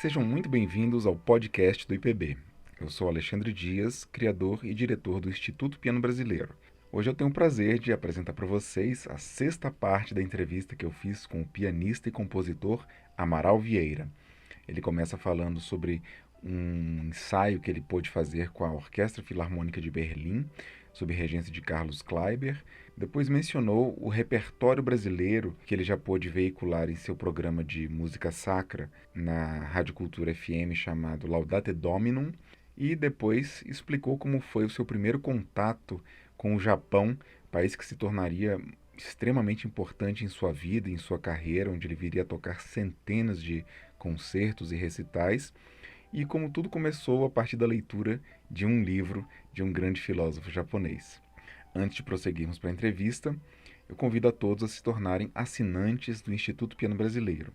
Sejam muito bem-vindos ao podcast do IPB. Eu sou Alexandre Dias, criador e diretor do Instituto Piano Brasileiro. Hoje eu tenho o prazer de apresentar para vocês a sexta parte da entrevista que eu fiz com o pianista e compositor Amaral Vieira. Ele começa falando sobre um ensaio que ele pôde fazer com a Orquestra Filarmônica de Berlim, sob regência de Carlos Kleiber. Depois mencionou o repertório brasileiro que ele já pôde veicular em seu programa de música sacra na Rádio Cultura FM chamado Laudate Dominum. E depois explicou como foi o seu primeiro contato com o Japão, país que se tornaria extremamente importante em sua vida, em sua carreira, onde ele viria a tocar centenas de concertos e recitais e como tudo começou a partir da leitura de um livro de um grande filósofo japonês. Antes de prosseguirmos para a entrevista, eu convido a todos a se tornarem assinantes do Instituto Piano Brasileiro.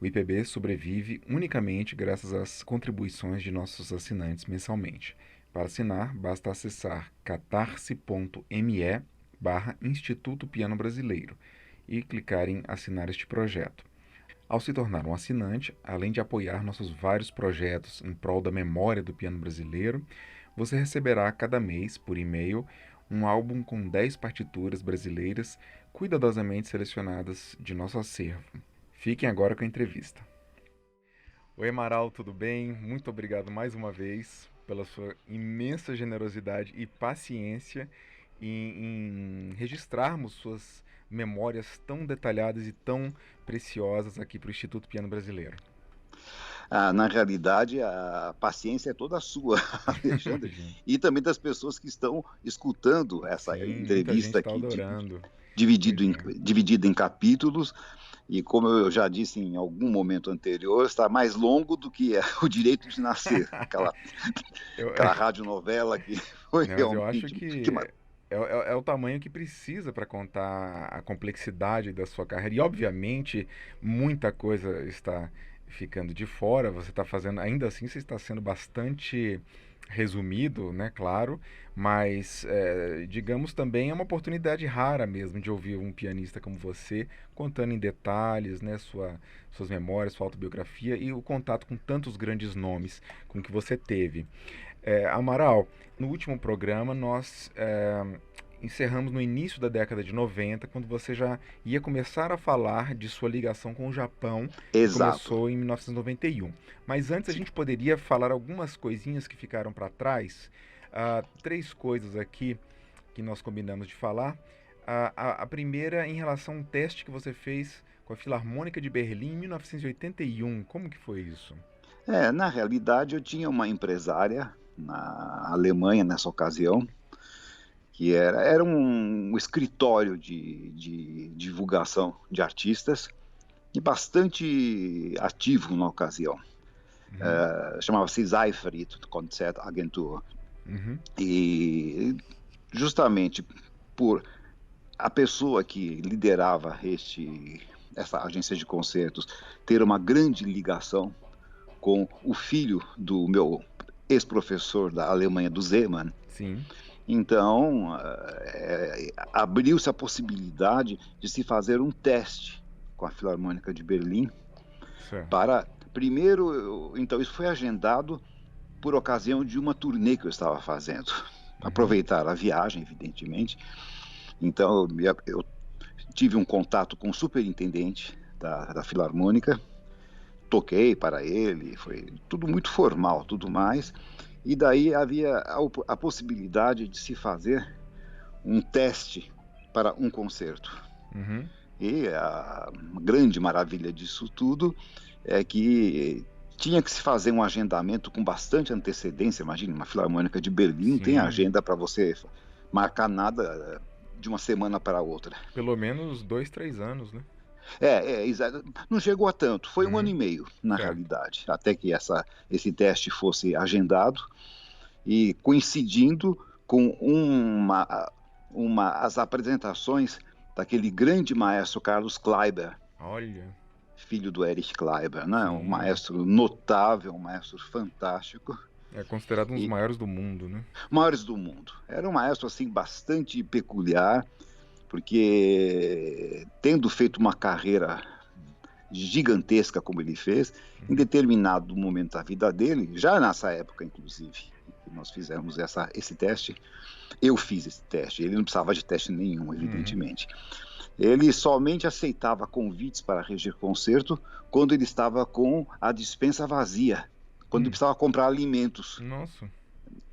O IPB sobrevive unicamente graças às contribuições de nossos assinantes mensalmente. Para assinar, basta acessar catarse.me barra Instituto Piano Brasileiro e clicar em assinar este projeto. Ao se tornar um assinante, além de apoiar nossos vários projetos em prol da memória do piano brasileiro, você receberá cada mês, por e-mail, um álbum com 10 partituras brasileiras cuidadosamente selecionadas de nosso acervo. Fiquem agora com a entrevista. Oi, Amaral, tudo bem? Muito obrigado mais uma vez pela sua imensa generosidade e paciência em, em registrarmos suas memórias tão detalhadas e tão preciosas aqui para o Instituto Piano Brasileiro? Ah, na realidade, a paciência é toda sua, Alexandre, e também das pessoas que estão escutando essa Sim, entrevista aqui, adorando. dividido em, dividido em capítulos. E como eu já disse em algum momento anterior, está mais longo do que é o direito de nascer, aquela, eu, aquela radionovela que foi realmente. Eu acho que, que é, é, é, o tamanho que precisa para contar a complexidade da sua carreira. E, obviamente, muita coisa está ficando de fora. Você está fazendo, ainda assim, você está sendo bastante resumido, né? Claro, mas é, digamos também é uma oportunidade rara mesmo de ouvir um pianista como você contando em detalhes, né? Sua, suas memórias, sua autobiografia e o contato com tantos grandes nomes com que você teve. É, Amaral, no último programa nós é, encerramos no início da década de 90, quando você já ia começar a falar de sua ligação com o Japão, Exato. que começou em 1991. Mas antes a gente poderia falar algumas coisinhas que ficaram para trás. Uh, três coisas aqui que nós combinamos de falar. Uh, a, a primeira em relação a um teste que você fez com a Filarmônica de Berlim em 1981. Como que foi isso? É, na realidade eu tinha uma empresária na Alemanha nessa ocasião, que era, era um escritório de, de divulgação de artistas e bastante ativo na ocasião. Uhum. Uh, Chamava-se Seifert Konzertagentur. Uhum. E justamente por a pessoa que liderava este, essa agência de concertos ter uma grande ligação com o filho do meu ex-professor da Alemanha, do Zeman. Sim. Então, é, abriu-se a possibilidade de se fazer um teste com a Filarmônica de Berlim certo. para primeiro, então isso foi agendado por ocasião de uma turnê que eu estava fazendo. Uhum. Aproveitar a viagem, evidentemente. Então, eu, tive um contato com o superintendente da, da Filarmônica toquei para ele, foi tudo muito formal, tudo mais. E daí havia a, a possibilidade de se fazer um teste para um concerto. Uhum. E a grande maravilha disso tudo é que tinha que se fazer um agendamento com bastante antecedência. Imagine, uma filarmônica de Berlim Sim. tem agenda para você marcar nada de uma semana para outra. Pelo menos dois, três anos, né? É, é exato. Não chegou a tanto, foi um uhum. ano e meio, na é. realidade, até que essa, esse teste fosse agendado e coincidindo com uma, uma, as apresentações daquele grande maestro Carlos Kleiber. Olha. Filho do Erich Kleiber, né? um maestro notável, um maestro fantástico. É considerado um dos e, maiores do mundo, né? Maiores do mundo. Era um maestro assim bastante peculiar porque tendo feito uma carreira gigantesca como ele fez, em determinado momento da vida dele, já nessa época, inclusive, que nós fizemos essa, esse teste, eu fiz esse teste, ele não precisava de teste nenhum, uhum. evidentemente. Uhum. Ele somente aceitava convites para reger concerto quando ele estava com a dispensa vazia, quando hum. ele precisava comprar alimentos. Nossa.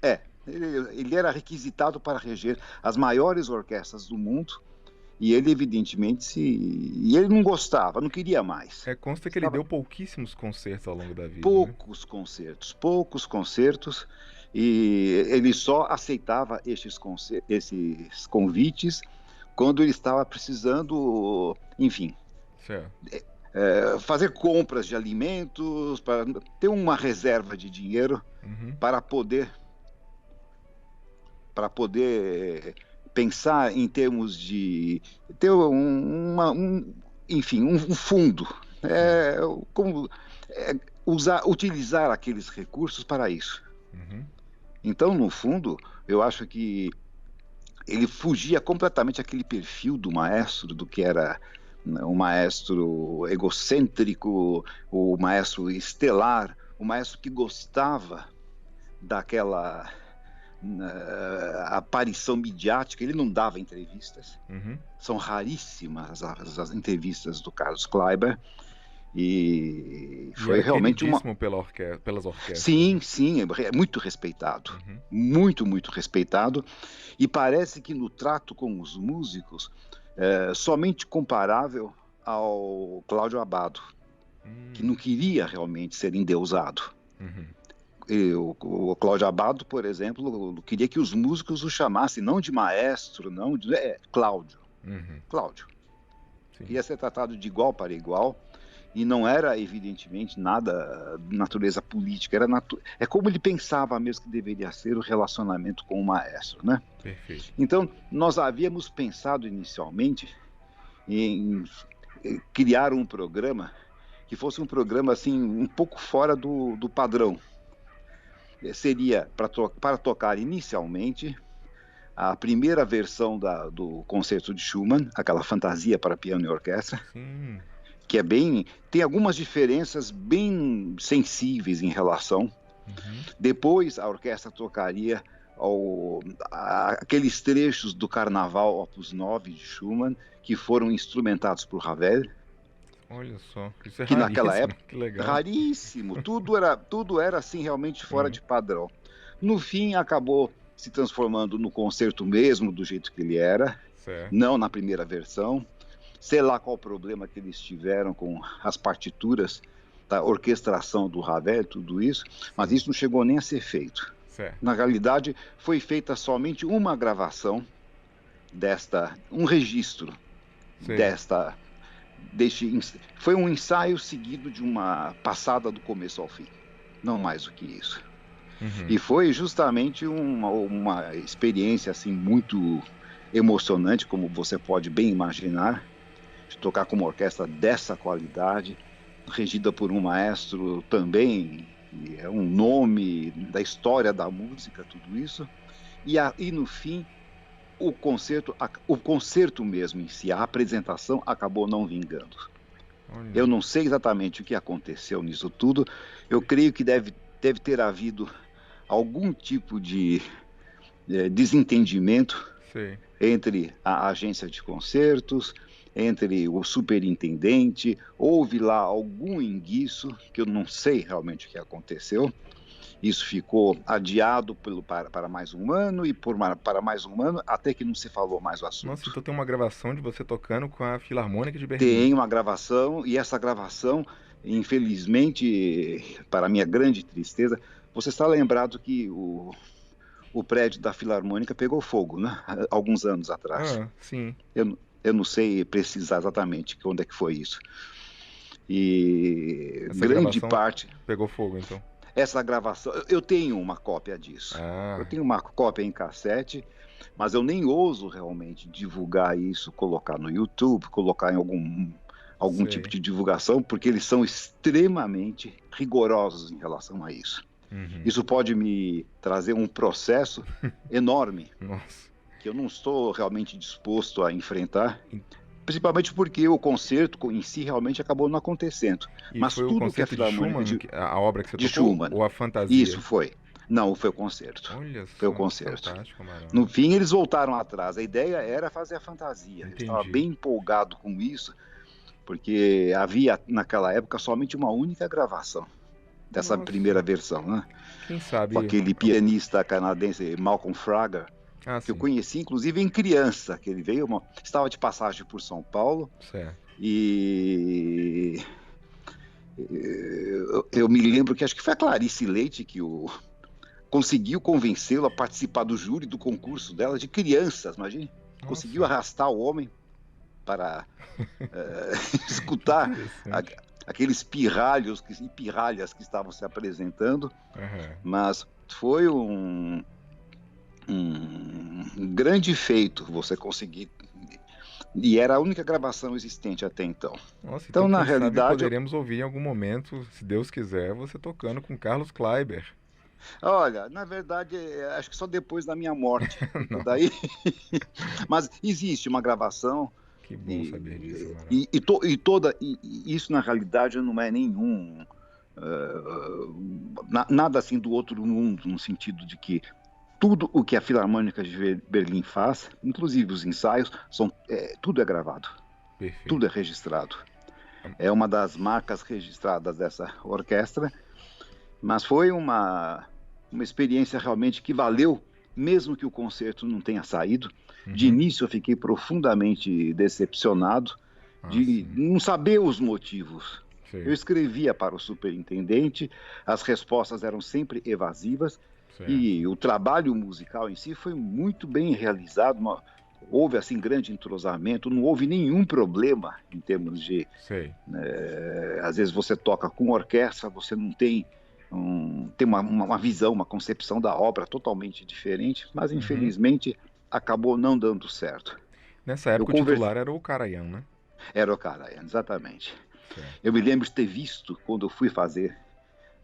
É, ele, ele, era requisitado para reger as maiores orquestras do mundo e ele evidentemente se e ele não gostava, não queria mais. É consta que ele deu pouquíssimos concertos ao longo da vida. Né? Poucos né? concertos, poucos concertos e ele só aceitava esses, esses convites quando ele estava precisando, enfim, é, é, fazer compras de alimentos, para ter uma reserva de dinheiro uhum. para poder para poder pensar em termos de ter um, uma, um enfim, um, fundo, é, como é, usar, utilizar aqueles recursos para isso. Uhum. Então, no fundo, eu acho que ele fugia completamente aquele perfil do maestro, do que era né, um maestro egocêntrico, o maestro estelar, o maestro que gostava daquela uh, aparição midiática. Ele não dava entrevistas. Uhum. São raríssimas as, as, entrevistas do Carlos Kleiber. E foi e realmente uma pela orque... pelas orquestras. Sim, sim, é muito respeitado, uhum. muito, muito respeitado. E parece que no trato com os músicos é somente comparável ao Cláudio Abado, hum. que não queria realmente ser endeusado. Uhum. O, Cláudio Abado, por exemplo, queria que os músicos o chamassem não de maestro, não de é, Cláudio. Uhum. Cláudio. Sim. Ia ser tratado de igual para igual e não era evidentemente nada natureza política, era natu é como ele pensava mesmo que deveria ser o relacionamento com o maestro, né? Perfeito. Então nós havíamos pensado inicialmente em criar um programa que fosse um programa assim um pouco fora do, do padrão. Seria para to para tocar inicialmente a primeira versão da, do concerto de Schumann, aquela fantasia para piano e orquestra. Sim que é bem. tem algumas diferenças bem sensíveis em relação. Uhum. Depois a orquestra tocaria ao, a, aqueles trechos do Carnaval Opus 9 de Schumann que foram instrumentados por Ravel. Olha só, isso é que naquela época que raríssimo, tudo era tudo era assim realmente fora de padrão. No fim acabou se transformando no concerto mesmo do jeito que ele era, certo. não na primeira versão sei lá qual o problema que eles tiveram com as partituras da orquestração do Ravel, tudo isso, mas isso não chegou nem a ser feito. Certo. Na realidade, foi feita somente uma gravação desta, um registro Sim. desta, deste, foi um ensaio seguido de uma passada do começo ao fim, não mais do que isso. Uhum. E foi justamente uma, uma experiência assim muito emocionante, como você pode bem imaginar, de tocar com uma orquestra dessa qualidade, regida por um maestro também, é um nome da história da música, tudo isso. E, a, e no fim, o concerto, o concerto mesmo em si, a apresentação acabou não vingando. Olha. Eu não sei exatamente o que aconteceu nisso tudo. Eu creio que deve, deve ter havido algum tipo de é, desentendimento Sim. entre a agência de concertos, entre o superintendente, houve lá algum enguiço, que eu não sei realmente o que aconteceu. Isso ficou adiado pelo, para, para mais um ano e por, para mais um ano, até que não se falou mais o assunto. Nossa, então tem uma gravação de você tocando com a Filarmônica de Berlim. Tem uma gravação, e essa gravação, infelizmente, para minha grande tristeza, você está lembrado que o, o prédio da Filarmônica pegou fogo, né? Alguns anos atrás. Ah, sim. Eu, eu não sei precisar exatamente onde é que foi isso. E Essa grande parte. Pegou fogo, então. Essa gravação, eu tenho uma cópia disso. Ah. Eu tenho uma cópia em cassete, mas eu nem ouso realmente divulgar isso, colocar no YouTube, colocar em algum algum Sei. tipo de divulgação, porque eles são extremamente rigorosos em relação a isso. Uhum. Isso pode me trazer um processo enorme. Nossa que eu não estou realmente disposto a enfrentar. Principalmente porque o concerto em si realmente acabou não acontecendo. E Mas tudo o concerto que a de Schumann, de, a obra que você de tocou, Schumann. ou a fantasia? Isso foi. Não, foi o concerto. Olha foi o concerto. No fim, eles voltaram atrás. A ideia era fazer a fantasia. Eu estava bem empolgado com isso, porque havia naquela época somente uma única gravação dessa Nossa. primeira versão, né? Quem sabe? Com aquele pianista canadense Malcolm Fraga, Ah, que eu conheci inclusive em criança, que ele veio, uma- estava de passagem por São Paulo certo. e eu, eu me lembro que acho que foi a Clarice Leite que o conseguiu convencê-lo a participar do júri do concurso dela de crianças, imagine. Conseguiu arrastar o homem para eh, escutar a- aqueles pirralhos que- e pirralhas que estavam se apresentando, Aham. mas foi um, um grande feito você conseguir. E era a única gravação existente até então. Nossa, Então, então, na realidade, poderemos ouvir em algum momento, se Deus quiser, você tocando com Carlos Kleiber. Olha, na verdade, é, acho que só depois da minha morte. Daí... Mas existe uma gravação Que bom E, saber disso, e, e to- e toda e- isso na realidade não é nenhum eh, na- nada assim do outro mundo no sentido de que tudo o que a Filarmônica de Berlim faz, inclusive os ensaios, são é, tudo é gravado, Perfeito. tudo é registrado. É uma das marcas registradas dessa orquestra, mas foi uma uma experiência realmente que valeu, mesmo que o concerto não tenha saído. De Uhum. início eu fiquei profundamente decepcionado Ah, de sim, não saber os motivos. sei, Eu escrevia para o superintendente, as respostas eram sempre evasivas certo. e o trabalho musical em si foi muito bem realizado. uma- houve assim grande entrosamento, não houve nenhum problema em termos de Sei. eh, às vezes você toca com orquestra, você não tem um- tem uma, uma- visão, uma concepção da obra totalmente diferente, mas Uhum. infelizmente acabou não dando certo. Nessa época o titular era o Karajan, né? Era o cara, exatamente. Certo. Eu me lembro de ter visto quando eu fui fazer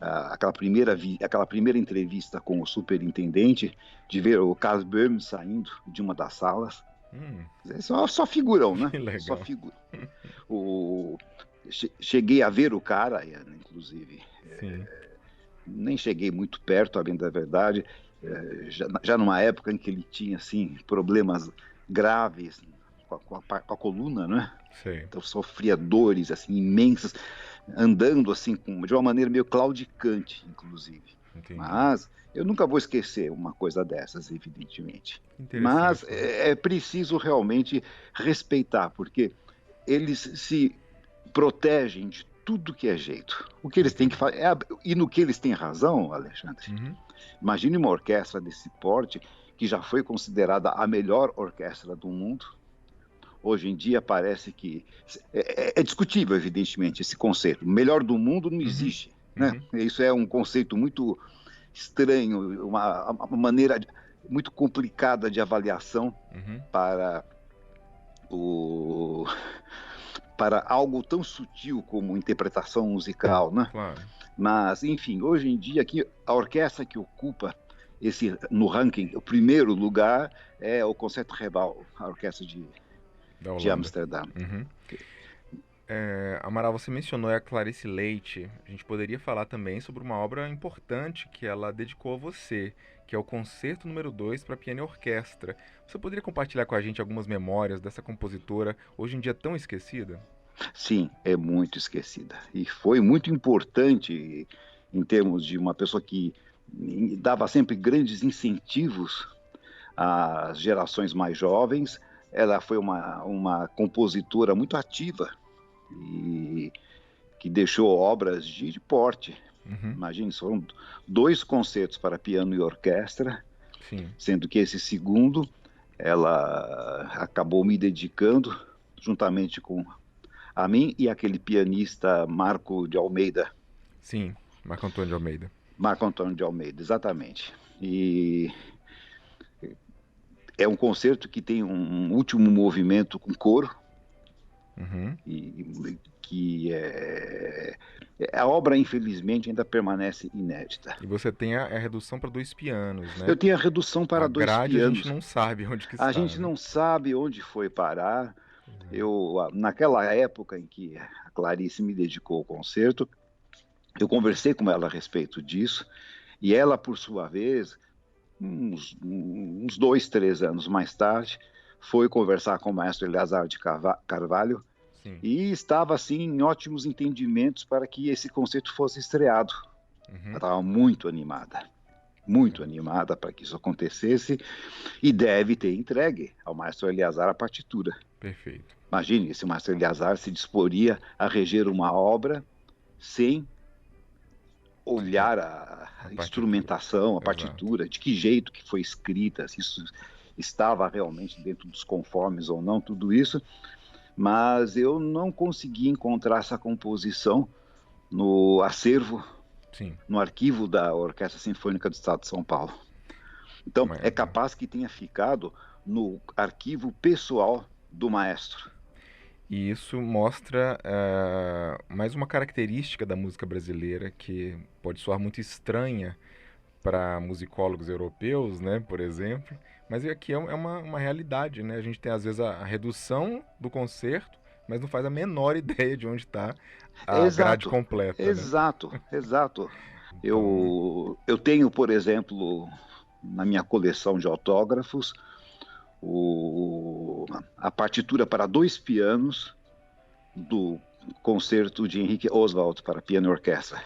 aquela, primeira vi- aquela primeira entrevista com o superintendente, de ver o Carlos Böhm saindo de uma das salas. Hum, É Só, só figurão, né? Que legal. Só figura. O, che- cheguei a ver o cara, inclusive. sim. Nem cheguei muito perto, além da verdade. eh, Já, já numa época em que ele tinha assim problemas graves com a, com a com a coluna, né? Sei. Então sofria dores assim imensas, andando assim com, de uma maneira meio claudicante, inclusive. Entendi. Mas eu nunca vou esquecer uma coisa dessas, evidentemente. Mas é, é preciso realmente respeitar, porque eles se protegem de tudo que é jeito. O que eles têm que fazer. e no que eles têm razão, Alexandre. Uhum. Imagine uma orquestra desse porte, que já foi considerada a melhor orquestra do mundo. Hoje em dia parece que. É, é- é discutível, evidentemente, esse conceito. O melhor do mundo não existe. Né? Isso é um conceito muito estranho, uma, uma maneira muito complicada de avaliação Uhum. para o para algo tão sutil como interpretação musical, né? Claro. Mas enfim, hoje em dia aqui a orquestra que ocupa esse no ranking o primeiro lugar é o Concerto Rebal, a orquestra de, de. Amsterdã. Uhum. É, Amaral, você mencionou a Clarice Leite. A gente poderia falar também sobre uma obra importante que ela dedicou a você, que é o Concerto número 2 para piano e orquestra. Você poderia compartilhar com a gente algumas memórias dessa compositora, hoje em dia tão esquecida? Sim, é muito esquecida. E foi muito importante em termos de uma pessoa que dava sempre grandes incentivos às gerações mais jovens. Ela foi uma, uma compositora muito ativa e que deixou obras de, porte. Uhum. Imagine, foram dois concertos para piano e orquestra, Sim. sendo que esse segundo ela acabou me dedicando juntamente com a mim e aquele pianista Marco de Almeida, Sim, Marco Antônio de Almeida. Marco Antônio de Almeida, exatamente. E é um concerto que tem um último movimento com coro, Uhum. e que é, a obra infelizmente ainda permanece inédita. E você tem a, a redução para dois pianos, né? Eu tenho a redução para a dois grade pianos. a gente não sabe onde que está. A gente né? não sabe onde foi parar. Eu, naquela época em que a Clarice me dedicou ao concerto, eu conversei com ela a respeito disso, e ela, por sua vez, uns, uns dois, três anos mais tarde, foi conversar com o maestro Eleazar de Carvalho Sim. e estava, assim, em ótimos entendimentos para que esse concerto fosse estreado. Uhum. Ela estava muito animada muito animada para que isso acontecesse e deve ter entregue ao maestro Eleazar a partitura. Perfeito. Imagine se o maestro Eleazar se disporia a reger uma obra sem olhar a, a instrumentação, a partitura, Exato. de que jeito que foi escrita, se isso estava realmente dentro dos conformes ou não, tudo isso. Mas eu não consegui encontrar essa composição no acervo Sim. no arquivo da Orquestra Sinfônica do Estado de São Paulo. Então, é capaz que tenha ficado no arquivo pessoal do maestro. E isso mostra uh, mais uma característica da música brasileira que pode soar muito estranha para musicólogos europeus, né, por exemplo, mas aqui é, é uma, uma realidade, né? A gente tem às vezes a, a redução do concerto, mas não faz a menor ideia de onde está a exato, grade completa. Exato, né? exato. Eu, eu tenho, por exemplo, na minha coleção de autógrafos, o, a partitura para dois pianos do concerto de Henrique Oswald para piano e orquestra.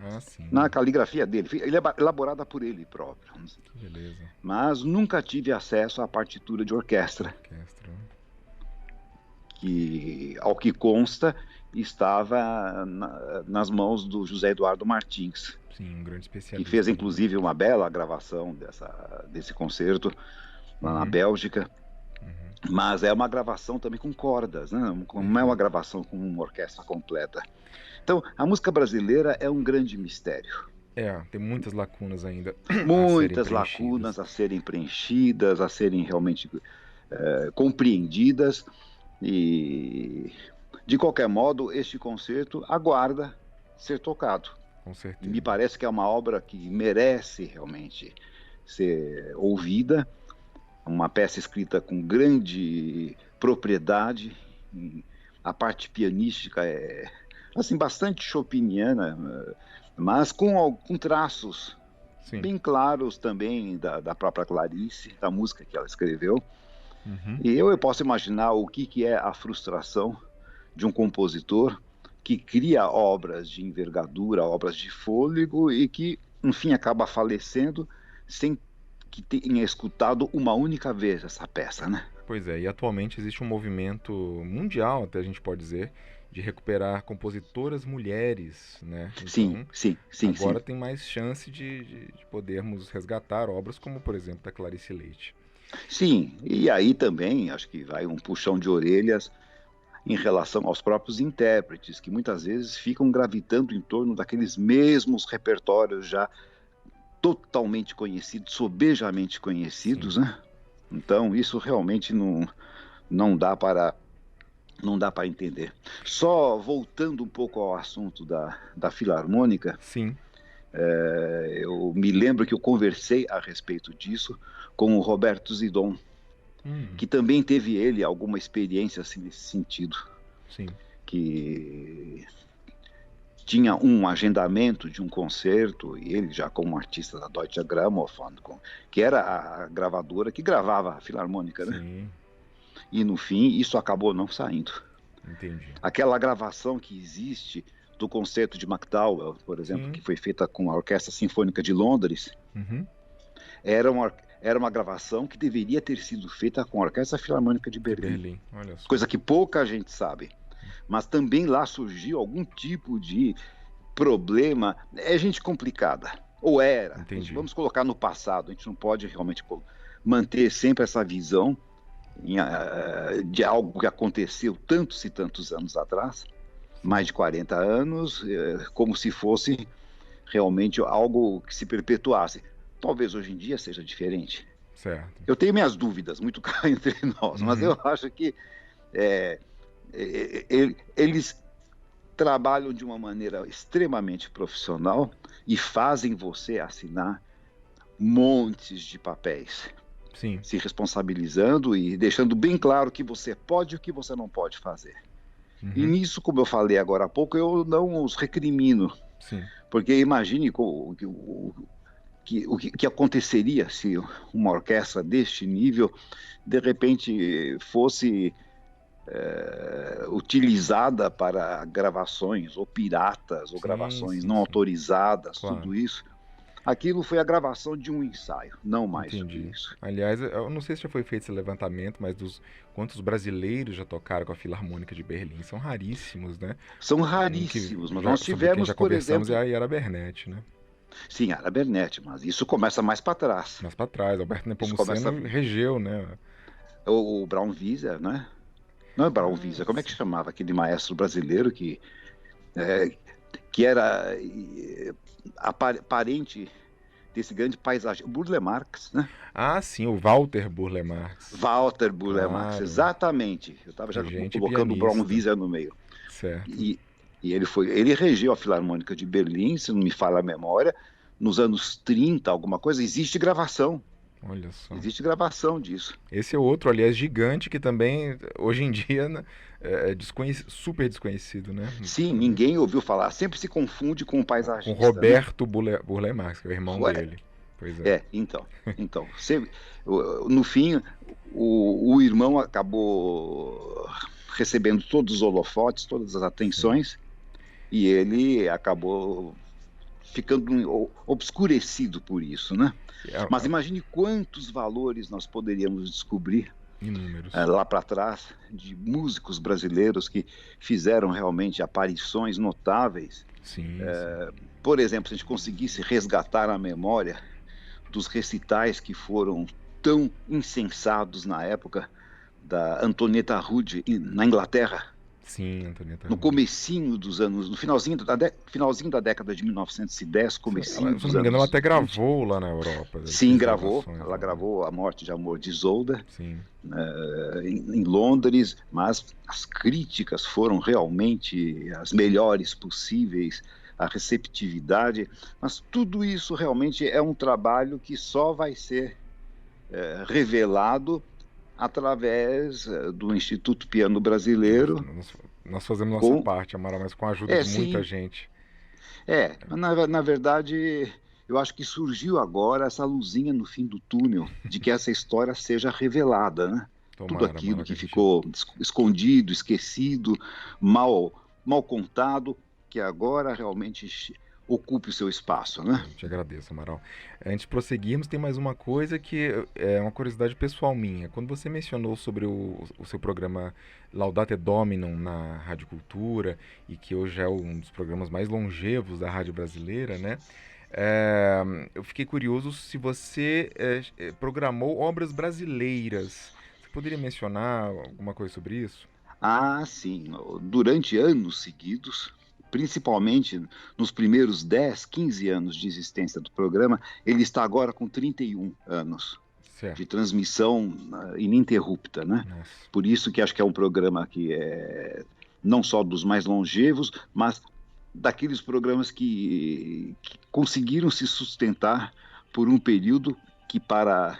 Ah, na caligrafia dele, ele é elaborada por ele próprio. Beleza. Mas nunca tive acesso à partitura de orquestra. orquestra. Que, ao que consta, estava na, nas mãos do José Eduardo Martins. Sim, um grande especialista. Que fez inclusive uma bela gravação dessa, desse concerto lá uhum. na Bélgica. Uhum. Mas é uma gravação também com cordas, né? não é uma gravação com uma orquestra completa. Então, a música brasileira é um grande mistério. É, tem muitas lacunas ainda. Muitas a lacunas a serem preenchidas, a serem realmente é, compreendidas. E de qualquer modo, este concerto aguarda ser tocado. Com certeza. Me parece que é uma obra que merece realmente ser ouvida, uma peça escrita com grande propriedade. A parte pianística é assim bastante chopiniana, mas com, com traços Sim. bem claros também da, da própria Clarice, da música que ela escreveu. Uhum. E eu, eu posso imaginar o que, que é a frustração de um compositor que cria obras de envergadura, obras de fôlego e que, enfim, acaba falecendo sem que tenha escutado uma única vez essa peça, né? Pois é, e atualmente existe um movimento mundial, até a gente pode dizer, de recuperar compositoras mulheres, né? Então, sim, sim, sim. Agora sim. tem mais chance de, de, de, podermos resgatar obras como, por exemplo, da Clarice Leite. Sim, e aí também acho que vai um puxão de orelhas em relação aos próprios intérpretes, que muitas vezes ficam gravitando em torno daqueles mesmos repertórios já totalmente conhecidos, sobejamente conhecidos, Sim. né? Então isso realmente não, não dá para não dá para entender. Só voltando um pouco ao assunto da, da filarmônica. Sim. É, eu me lembro que eu conversei a respeito disso com o Roberto Zidon, Hum. que também teve ele alguma experiência assim, nesse sentido. Sim. Que tinha um agendamento de um concerto, e ele já como artista da Deutsche Grammophon, que era a gravadora que gravava a filarmônica, né? Sim. E no fim, isso acabou não saindo. Entendi. Aquela gravação que existe do concerto de McDowell, por exemplo, que foi feita com a Orquestra Sinfônica de Londres, uhum. era uma era uma gravação que deveria ter sido feita com a Orquestra Filarmônica de Berlim. Berlim. Coisa que pouca gente sabe. Mas também lá surgiu algum tipo de problema. É gente complicada. Ou era. Entendi. Vamos colocar no passado. A gente não pode realmente manter sempre essa visão eh, de algo que aconteceu tantos e tantos anos atrás mais de 40 anos, eh, como se fosse realmente algo que se perpetuasse. Talvez hoje em dia seja diferente. Certo. Eu tenho minhas dúvidas, muito cá entre nós, uhum. mas eu acho que é, eles trabalham de uma maneira extremamente profissional e fazem você assinar montes de papéis. Sim. se responsabilizando e deixando bem claro o que você pode e o que você não pode fazer. Uhum. E nisso, como eu falei agora há pouco, eu não os recrimino. Sim. Porque imagine o, o, que, o que, que aconteceria se uma orquestra deste nível de repente fosse é, utilizada para gravações ou piratas ou sim, gravações sim, não sim. autorizadas, claro. tudo isso. Aquilo foi a gravação de um ensaio, não mais Entendi. isso. Aliás, eu não sei se já foi feito esse levantamento, mas dos quantos brasileiros já tocaram com a Filarmônica de Berlim, são raríssimos, né? São raríssimos, que, mas nós tivemos, já por exemplo, é a Yara Bernetti, né? Sim, Yara Bernetti, mas isso começa mais para trás. Mais para trás, Alberto Nepomuceno começa... regeu, né? O, o Brown Visa, né? Não é Brown Visa, como é que chamava aquele maestro brasileiro que é, que era parente desse grande paisagem, Burle Marx, né? Ah, sim, o Walter Burle Marx. Walter Burle claro. Marx, exatamente. Eu estava já gente colocando pianista. o no meio. Certo. E, e ele foi, ele regeu a Filarmônica de Berlim, se não me falha a memória, nos anos 30, alguma coisa, existe gravação. Olha só. Existe gravação disso. Esse é outro, aliás, gigante, que também, hoje em dia, né, é, é super desconhecido, né? Sim, ninguém ouviu falar. Sempre se confunde com o paisagista. Com Roberto né? Burle Marx, que é o irmão Ué, dele. Pois é. é, então. então no fim, o, o irmão acabou recebendo todos os holofotes, todas as atenções, Sim. e ele acabou ficando obscurecido por isso, né? É, Mas imagine quantos valores nós poderíamos descobrir é, lá para trás de músicos brasileiros que fizeram realmente aparições notáveis. Sim, é, sim. Por exemplo, se a gente conseguisse resgatar a memória dos recitais que foram tão insensados na época da Antonieta Rude na Inglaterra, Sim, Antonieta. No comecinho dos anos, no finalzinho da, de, finalzinho da década de 1910, comecinho ela, dos Se não me engano, ela até gravou lá na Europa. Sim, gravou. Ela gravou A Morte de Amor de Isolda uh, em, em, Londres, mas as críticas foram realmente as melhores possíveis, a receptividade, mas tudo isso realmente é um trabalho que só vai ser uh, revelado através eh, do Instituto Piano Brasileiro. Nós, nós fazemos nossa com... parte, Amara, mas com a ajuda é, de muita sim. gente. É, na, na verdade, eu acho que surgiu agora essa luzinha no fim do túnel de que essa história seja revelada, né? Tomara, Tudo aquilo que ficou escondido, esquecido, mal, mal contado, que agora realmente ocupe o seu espaço, né? te agradeço, Amaral. Antes de prosseguirmos, tem mais uma coisa que é uma curiosidade pessoal minha. Quando você mencionou sobre o, o seu programa Laudate Dominum na Rádio Cultura, e que hoje é um dos programas mais longevos da rádio brasileira, né? É, eu fiquei curioso se você é, é programou obras brasileiras. Você poderia mencionar alguma coisa sobre isso? Ah, sim. Durante anos seguidos, principalmente nos primeiros 10, 15 anos de existência do programa, ele está agora com 31 anos. Certo. de transmissão uh, ininterrupta, né? Nossa. Por isso que acho que é um programa que é não só dos mais longevos, mas daqueles programas que, que conseguiram se sustentar por um período que para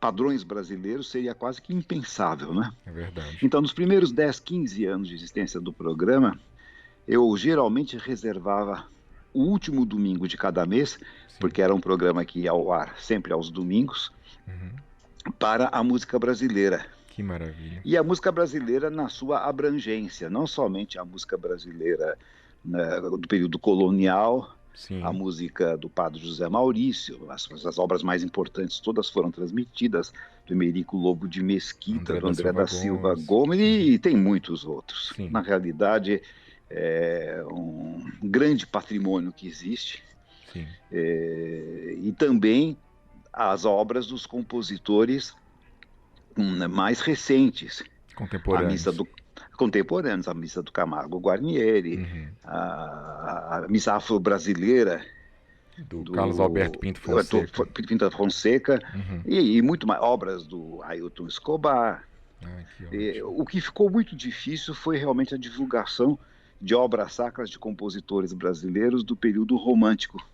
padrões brasileiros seria quase que impensável, né? É verdade. Então, nos primeiros 10, 15 anos de existência do programa, eu geralmente reservava o último domingo de cada mês, Sim. porque era um programa que ia ao ar sempre aos domingos, uhum. para a música brasileira. Que maravilha. E a música brasileira na sua abrangência, não somente a música brasileira né, do período colonial, Sim. a música do Padre José Maurício, as, as, obras mais importantes todas foram transmitidas, do Emerico Lobo de Mesquita, André do André da Silva, da Silva Gomes, Gomes e, e tem muitos outros. Sim. Na realidade, é um grande patrimônio que existe. É, e também as obras dos compositores hum, mais recentes. Contemporâneos. A missa do, contemporâneos, a missa do Camargo Guarnieri, uhum. a, a, missa afro-brasileira. Do, do, Carlos Alberto Pinto Fonseca. Pinto Fonseca uhum. e, e, muito mais obras do Ailton Escobar. Ah, e, o que ficou muito difícil foi realmente a divulgação de obras sacras de compositores brasileiros do período romântico.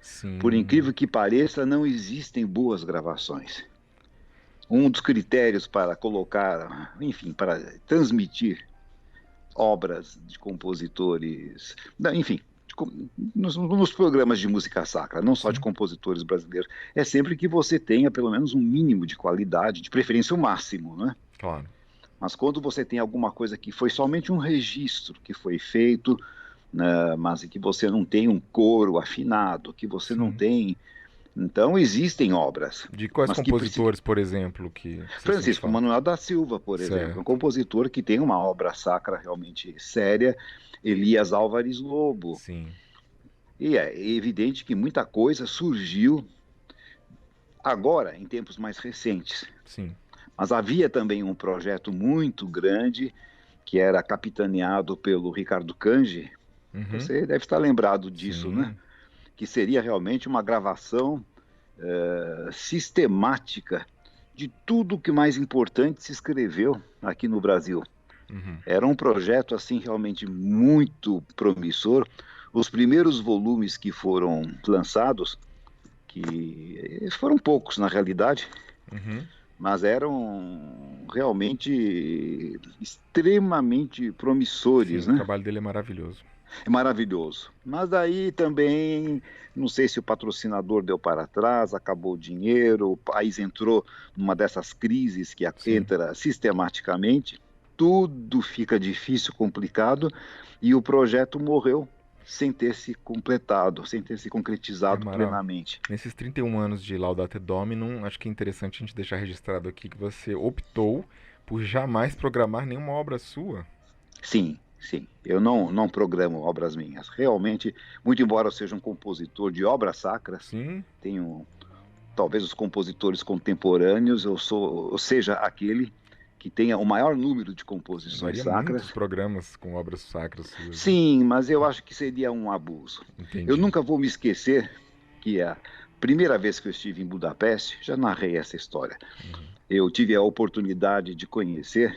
Sim. Por incrível que pareça, não existem boas gravações. um dos critérios para colocar, enfim, para transmitir obras de compositores, enfim, nos, nos, programas de música sacra, não só de compositores brasileiros, é sempre que você tenha pelo menos um mínimo de qualidade, de preferência o máximo, né? Claro. Mas quando você tem alguma coisa que foi somente um registro que foi feito, né, mas que você não tem um coro afinado, que você Sim. não tem então existem obras. De quais compositores, por exemplo, que Francisco Manuel da Silva, por certo. exemplo, um compositor que tem uma obra sacra realmente séria Elias Álvares Lobo. Sim. E é evidente que muita coisa surgiu agora, em tempos mais recentes. Sim. Mas havia também um projeto muito grande que era capitaneado pelo Ricardo Cange. Uhum. Você deve estar lembrado disso, Sim. né? Que seria realmente uma gravação é, sistemática de tudo que mais importante se escreveu aqui no Brasil. Uhum. Era um projeto assim realmente muito promissor. Os primeiros volumes que foram lançados, que foram poucos na realidade, uhum. Mas eram realmente extremamente promissores. Sim, né? O trabalho dele é maravilhoso. É maravilhoso. Mas daí também, não sei se o patrocinador deu para trás, acabou o dinheiro, o país entrou numa dessas crises que Sim. entra sistematicamente tudo fica difícil, complicado, e o projeto morreu sem ter se completado, sem ter se concretizado é, plenamente. Nesses 31 anos de Laudate Dominum, acho que é interessante a gente deixar registrado aqui que você optou por jamais programar nenhuma obra sua. Sim, sim. Eu não, não programo obras minhas. Realmente, muito embora eu seja um compositor de obras sacras, sim. tenho talvez os compositores contemporâneos, eu sou, ou seja, aquele que tenha o maior número de composições Varia sacras. Muitos programas com obras sacras. Sim, mas eu acho que seria um abuso. Entendi. Eu nunca vou me esquecer que a primeira vez que eu estive em Budapeste, já narrei essa história. Uhum. Eu tive a oportunidade de conhecer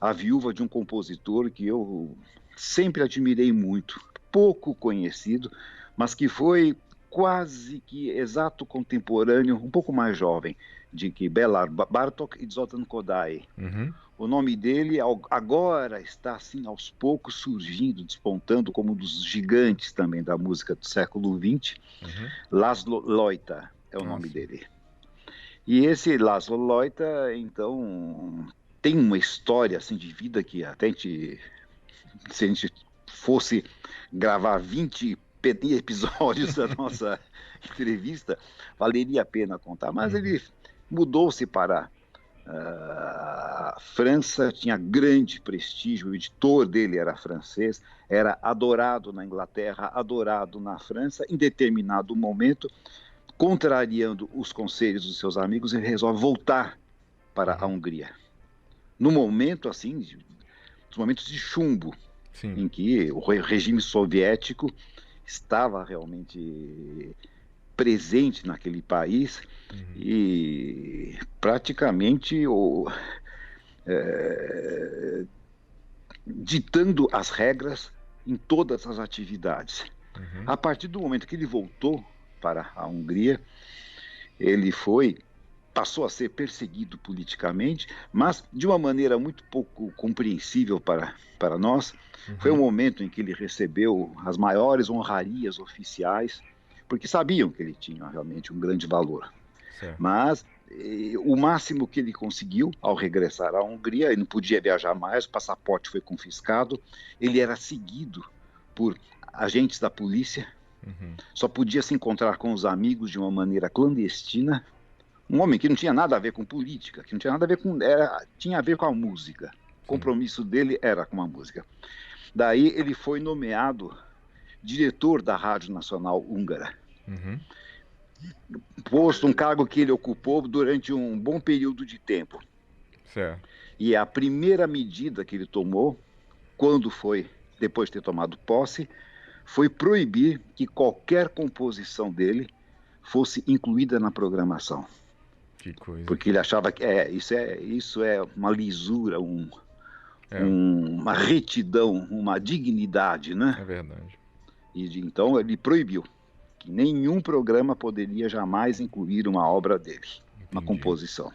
a viúva de um compositor que eu sempre admirei muito, pouco conhecido, mas que foi quase que exato contemporâneo, um pouco mais jovem, de que Belar Bartok e Zoltan Kodai. Uhum. O nome dele agora está assim aos poucos surgindo, despontando como um dos gigantes também da música do século XX. Uhum. Laszlo Loita é o Nossa. nome dele. E esse Laszlo Loita, então, tem uma história assim de vida que até a gente, se a gente fosse gravar 20 episódios da nossa entrevista, valeria a pena contar. Mas uhum. ele mudou-se para a uh, França, tinha grande prestígio, o editor dele era francês, era adorado na Inglaterra, adorado na França. Em determinado momento, contrariando os conselhos dos seus amigos, ele resolve voltar para a Hungria. No momento, assim, dos momentos de chumbo, Sim. em que o regime soviético estava realmente presente naquele país uhum. e praticamente o, é, ditando as regras em todas as atividades. Uhum. A partir do momento que ele voltou para a Hungria, ele foi passou a ser perseguido politicamente, mas de uma maneira muito pouco compreensível para, para nós. Uhum. Foi o um momento em que ele recebeu as maiores honrarias oficiais porque sabiam que ele tinha realmente um grande valor. Certo. Mas eh, o máximo que ele conseguiu ao regressar à Hungria, ele não podia viajar mais, o passaporte foi confiscado, ele era seguido por agentes da polícia, uhum. só podia se encontrar com os amigos de uma maneira clandestina. Um homem que não tinha nada a ver com política, que não tinha nada a ver com. Era, tinha a ver com a música. O compromisso dele era com a música. Daí ele foi nomeado diretor da Rádio Nacional Húngara. Uhum. Posto um cargo que ele ocupou durante um bom período de tempo. Certo. E a primeira medida que ele tomou, quando foi, depois de ter tomado posse, foi proibir que qualquer composição dele fosse incluída na programação. Que coisa. Porque ele achava que é, isso, é, isso é uma lisura, um, é. um, uma retidão, uma dignidade, né? É verdade. E então ele proibiu que nenhum programa poderia jamais incluir uma obra dele, Entendi. uma composição.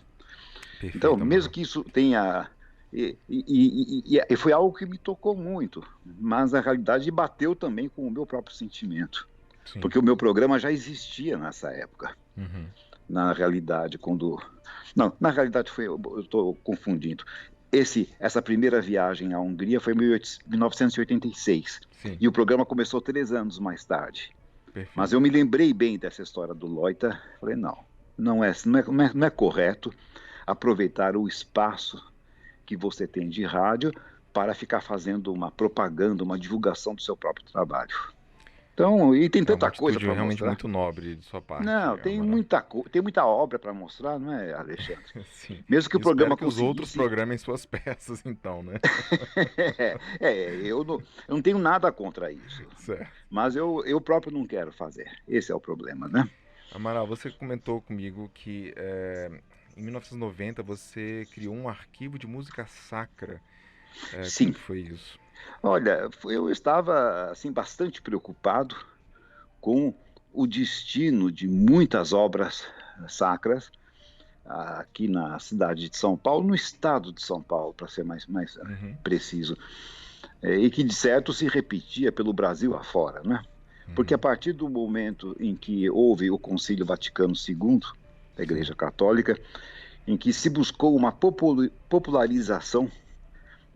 Então, mesmo que isso tenha e, e, e, e, foi algo que me tocou muito, mas na realidade bateu também com o meu próprio sentimento, Sim. porque o meu programa já existia nessa época. Uhum. Na realidade, quando não, na realidade foi, eu estou confundindo. Esse, essa primeira viagem à Hungria foi em 1986 Sim. e o programa começou três anos mais tarde. Perfeito. Mas eu me lembrei bem dessa história do Loita. Falei não, não é, não é, não é correto aproveitar o espaço que você tem de rádio para ficar fazendo uma propaganda, uma divulgação do seu próprio trabalho. Então, e tem é tanta coisa para realmente mostrar. muito nobre de sua parte. Não, tem muita, tem muita obra para mostrar, não é, Alexandre? Sim. Mesmo que o programa que os outros programem suas peças, então, né? é, é eu, não, eu não tenho nada contra isso. Certo. Mas eu, eu próprio não quero fazer. Esse é o problema, né? Amaral, você comentou comigo que é, em 1990 você criou um arquivo de música sacra. É, Sim. Como foi isso? Olha, eu estava assim bastante preocupado com o destino de muitas obras sacras aqui na cidade de São Paulo, no estado de São Paulo, para ser mais, mais uhum. preciso, é, e que de certo se repetia pelo Brasil afora, né? Porque a uhum. partir do momento em que houve o Concílio Vaticano II, da Igreja Católica, em que se buscou uma popularização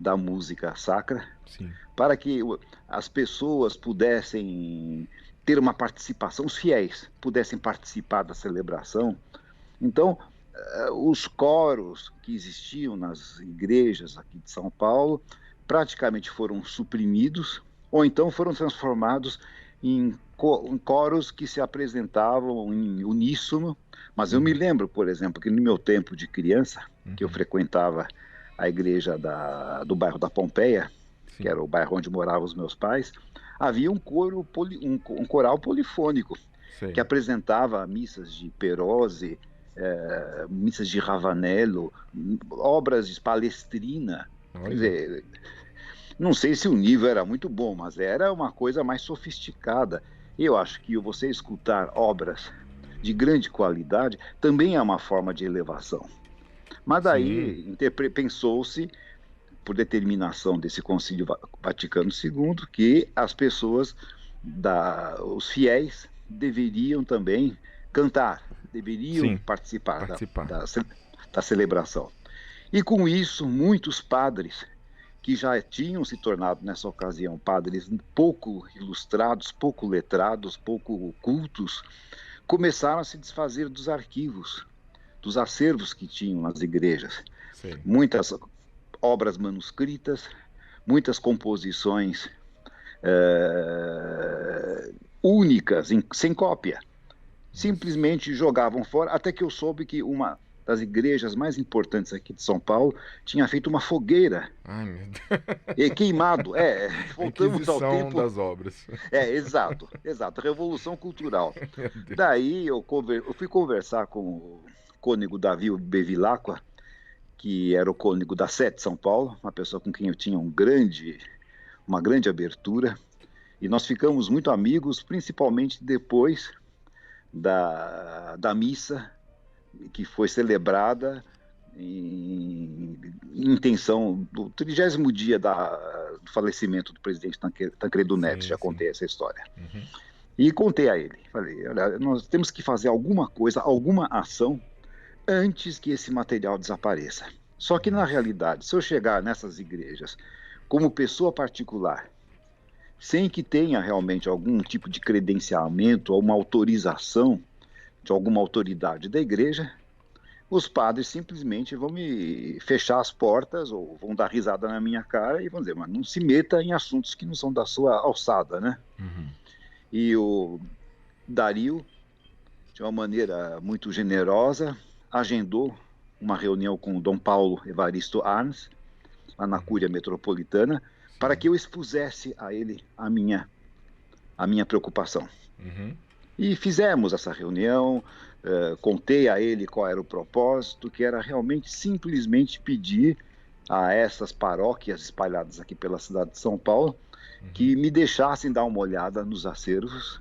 da música sacra, Sim. para que as pessoas pudessem ter uma participação, os fiéis pudessem participar da celebração. Então, uh, os coros que existiam nas igrejas aqui de São Paulo praticamente foram suprimidos ou então foram transformados em, coros que se apresentavam em uníssono. Mas eu me uhum. lembro, por exemplo, que no meu tempo de criança, que eu uhum. frequentava a igreja da, do bairro da Pompeia, Sim. que era o bairro onde moravam os meus pais, havia um coro poli, um, um, coral polifônico Sim. que apresentava missas de Perose, é, missas de Ravanello, obras de Palestrina. Olha. Quer dizer, não sei se o nível era muito bom, mas era uma coisa mais sofisticada. Eu acho que você escutar obras de grande qualidade também é uma forma de elevação. Mas daí pensou-se, por determinação desse Concílio Vaticano II, que as pessoas, da, os fiéis, deveriam também cantar, deveriam Sim, participar, participar. Da, da, da celebração. E com isso, muitos padres que já tinham se tornado nessa ocasião padres pouco ilustrados, pouco letrados, pouco cultos, começaram a se desfazer dos arquivos, dos acervos que tinham nas igrejas. Sim. Muitas obras manuscritas, muitas composições é, únicas, em, sem cópia. Simplesmente jogavam fora, até que eu soube que uma das igrejas mais importantes aqui de São Paulo, tinha feito uma fogueira. Ai, meu Deus. E queimado. É, voltamos ao tempo. das obras. É, exato, exato. Revolução cultural. Daí eu, conver... eu, fui conversar com cônego Davi Bevilacqua, que era o cônego da Sete de São Paulo, uma pessoa com quem eu tinha um grande, uma grande abertura. E nós ficamos muito amigos, principalmente depois da, da missa que foi celebrada em, em intenção do trigésimo dia da, do falecimento do presidente Tancredo Neves, sim, já contei essa história. Uhum. E contei a ele, falei, olha, nós temos que fazer alguma coisa, alguma ação antes que esse material desapareça. Só que na realidade, se eu chegar nessas igrejas como pessoa particular, sem que tenha realmente algum tipo de credenciamento ou uma autorização de alguma autoridade da igreja, os padres simplesmente vão me fechar as portas ou vão dar risada na minha cara e vão dizer, mas não se meta em assuntos que não são da sua alçada, né? Uhum. E o Dario, de uma maneira muito generosa, agendou uma reunião com o Dom Paulo Evaristo Arns, lá na Cúria Metropolitana, para que eu expusesse a ele a minha, a minha preocupação. Uhum. E fizemos essa reunião, uh, contei a ele qual era o propósito, que era realmente simplesmente pedir a essas paróquias espalhadas aqui pela cidade de São Paulo uhum. que me deixassem dar uma olhada nos acervos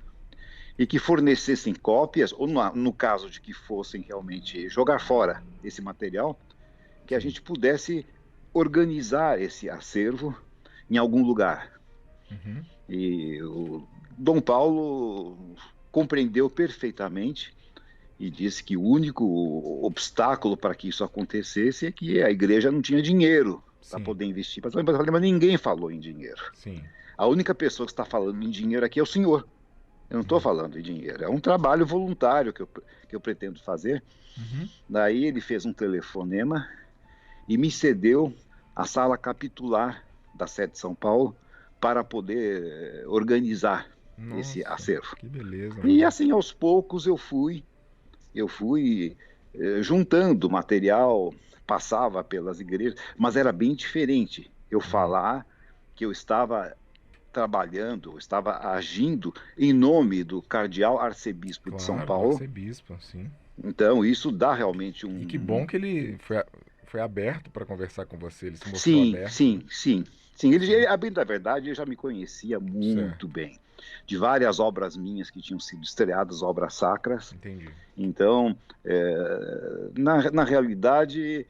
e que fornecessem cópias, ou no, no caso de que fossem realmente jogar fora esse material, que a gente pudesse organizar esse acervo em algum lugar. Uhum. E o Dom Paulo compreendeu perfeitamente e disse que o único obstáculo para que isso acontecesse é que a igreja não tinha dinheiro para poder investir. Mas, mas ninguém falou em dinheiro. Sim. A única pessoa que está falando em dinheiro aqui é o senhor. Eu não estou falando em dinheiro. É um trabalho voluntário que eu, que eu pretendo fazer. Uhum. Daí ele fez um telefonema e me cedeu a sala capitular da sede de São Paulo para poder eh, organizar Nossa, esse acervo. Que beleza. E assim aos poucos eu fui, eu fui eh, juntando material, passava pelas igrejas, mas era bem diferente eu uhum. falar que eu estava trabalhando, estava agindo em nome do cardeal arcebispo claro, de São Paulo. Arcebispo, sim. Então isso dá realmente um. E que bom que ele foi, foi aberto para conversar com você, ele se mostrou sim, aberto. Sim, sim, sim. Ele, ele, a bem da verdade, ele já me conhecia muito certo. bem. De várias obras minhas que tinham sido estreadas, obras sacras. Entendi. Então, é, na, na realidade,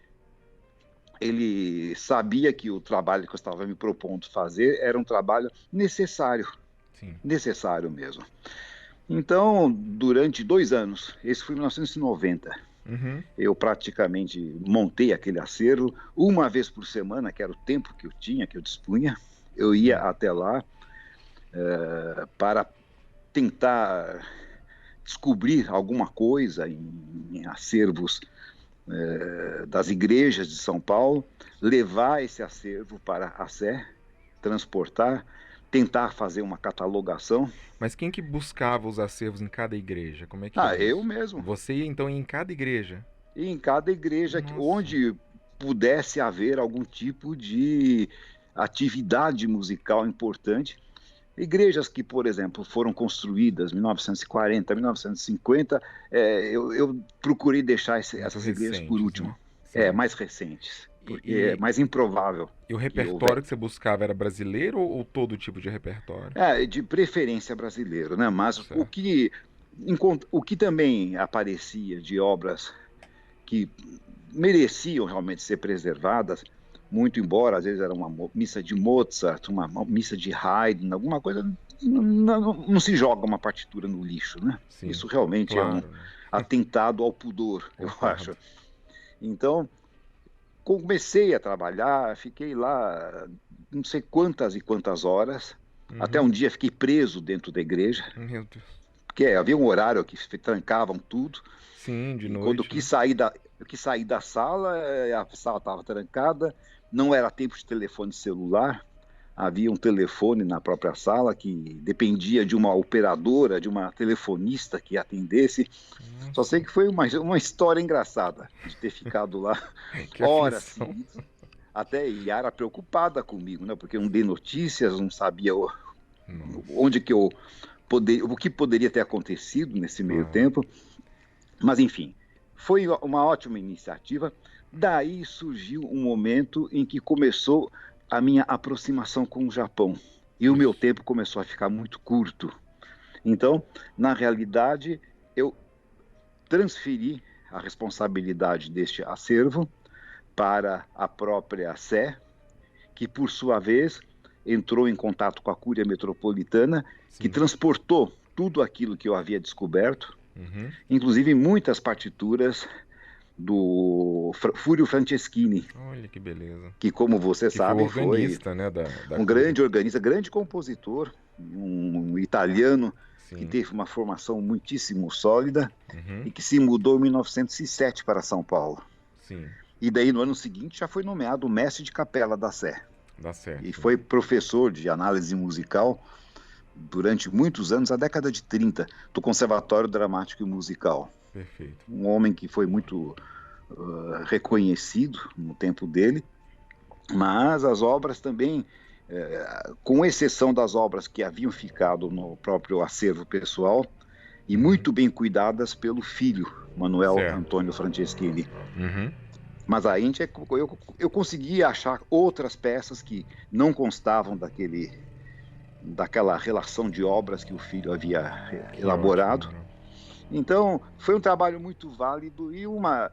ele sabia que o trabalho que eu estava me propondo fazer era um trabalho necessário. Sim. Necessário mesmo. Então, durante dois anos, esse foi em 1990, uhum. eu praticamente montei aquele acervo uma vez por semana, que era o tempo que eu tinha, que eu dispunha. Eu ia até lá é, para tentar descobrir alguma coisa em, em acervos é, das igrejas de São Paulo, levar esse acervo para a Sé, transportar, tentar fazer uma catalogação. Mas quem que buscava os acervos em cada igreja? Como é que Ah, eu mesmo. Você ia então em cada igreja? E em cada igreja onde pudesse haver algum tipo de atividade musical importante. Igrejas que, por exemplo, foram construídas em 1940, 1950, é, eu, eu, procurei deixar esse, essas igrejas por último. Né? É, mais recentes. Porque e, é mais improvável. E o repertório que, que você buscava era brasileiro ou, ou, todo tipo de repertório? É, de preferência brasileiro, né? Mas o que, o que também aparecia de obras que mereciam realmente ser preservadas muito embora às vezes era uma missa de Mozart, uma, missa de Haydn, alguma coisa, não, não, não, se joga uma partitura no lixo, né? Sim, Isso realmente claro. é um atentado ao pudor, eu claro. acho. Então, comecei a trabalhar, fiquei lá não sei quantas e quantas horas, uhum. até um dia fiquei preso dentro da igreja. Meu Deus. Porque havia um horário que trancavam tudo. Sim, de noite. Quando eu quis sair da, eu quis sair da sala, eh, a sala estava trancada, não era tempo de telefone celular, havia um telefone na própria sala que dependia de uma operadora, de uma telefonista que atendesse. Nossa. Só sei que foi uma, uma história engraçada de ter ficado lá horas seguidas. Até Yara preocupada comigo, né? Porque não dei notícias, não sabia onde que eu poder, o que poderia ter acontecido nesse meio tempo. Mas enfim, foi uma ótima iniciativa. Daí surgiu um momento em que começou a minha aproximação com o Japão. E o meu tempo começou a ficar muito curto. Então, na realidade, eu transferi a responsabilidade deste acervo para a própria Sé, que por sua vez entrou em contato com a Cúria Metropolitana, Sim. que transportou tudo aquilo que eu havia descoberto, uhum. inclusive muitas partituras do Fúrio Franceschini. Olha que beleza. Que, como você que sabe, foi, organista, né, da, da um grande organista, grande compositor, um, italiano Sim. que teve uma formação muitíssimo sólida uhum. e que se mudou em 1907 para São Paulo. Sim. E daí, no ano seguinte, já foi nomeado mestre de capela da Sé. Da Sé. E foi professor de análise musical durante muitos anos, a década de 30, do Conservatório Dramático e Musical. Perfeito. Um homem que foi muito uh, reconhecido no tempo dele, mas as obras também, uh, com exceção das obras que haviam ficado no próprio acervo pessoal, e uhum. muito bem cuidadas pelo filho, Manuel certo. Antônio Franceschini. Uhum. Mas a gente, eu, eu consegui achar outras peças que não constavam daquele, daquela relação de obras que o filho havia que elaborado. Então, foi um trabalho muito válido e uma,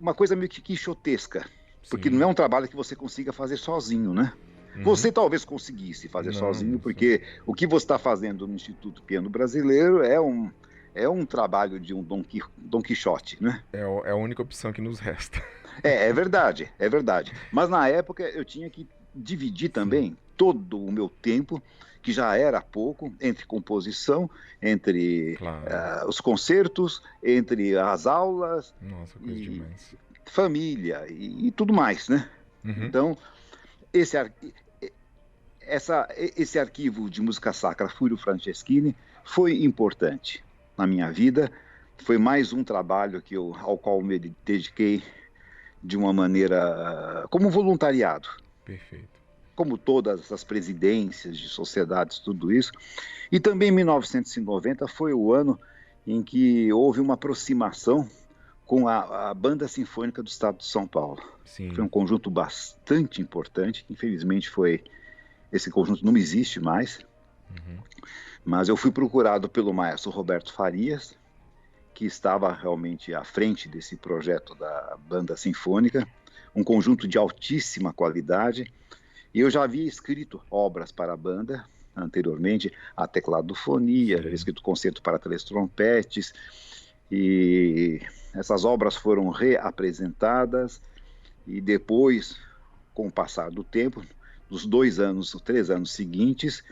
uma coisa meio que quixotesca, porque não é um trabalho que você consiga fazer sozinho, né? Uhum. Você talvez conseguisse fazer não, sozinho, porque o que você está fazendo no Instituto Piano Brasileiro é um, é um trabalho de um Don, Qui, Don Quixote, né? É, é a única opção que nos resta. É, é verdade, é verdade. Mas na época eu tinha que dividir também sim. todo o meu tempo que já era pouco, entre composição, entre claro. uh, os concertos, entre as aulas, Nossa, e família e, e, tudo mais, né? Uhum. Então, esse, essa, esse arquivo de música sacra Fúrio Franceschini foi importante na minha vida. Foi mais um trabalho que eu, ao qual me dediquei de uma maneira como voluntariado. Perfeito como todas as presidências de sociedades, tudo isso. E também 1990 foi o ano em que houve uma aproximação com a, a, Banda Sinfônica do Estado de São Paulo. Sim. Foi um conjunto bastante importante, que infelizmente foi esse conjunto não existe mais. Uhum. Mas eu fui procurado pelo maestro Roberto Farias, que estava realmente à frente desse projeto da Banda Sinfônica, um conjunto de altíssima qualidade e eu já havia escrito obras para a banda anteriormente, a tecladofonia, havia escrito concerto para três trompetes, e essas obras foram reapresentadas, e depois, com o passar do tempo, dos dois anos, três anos seguintes,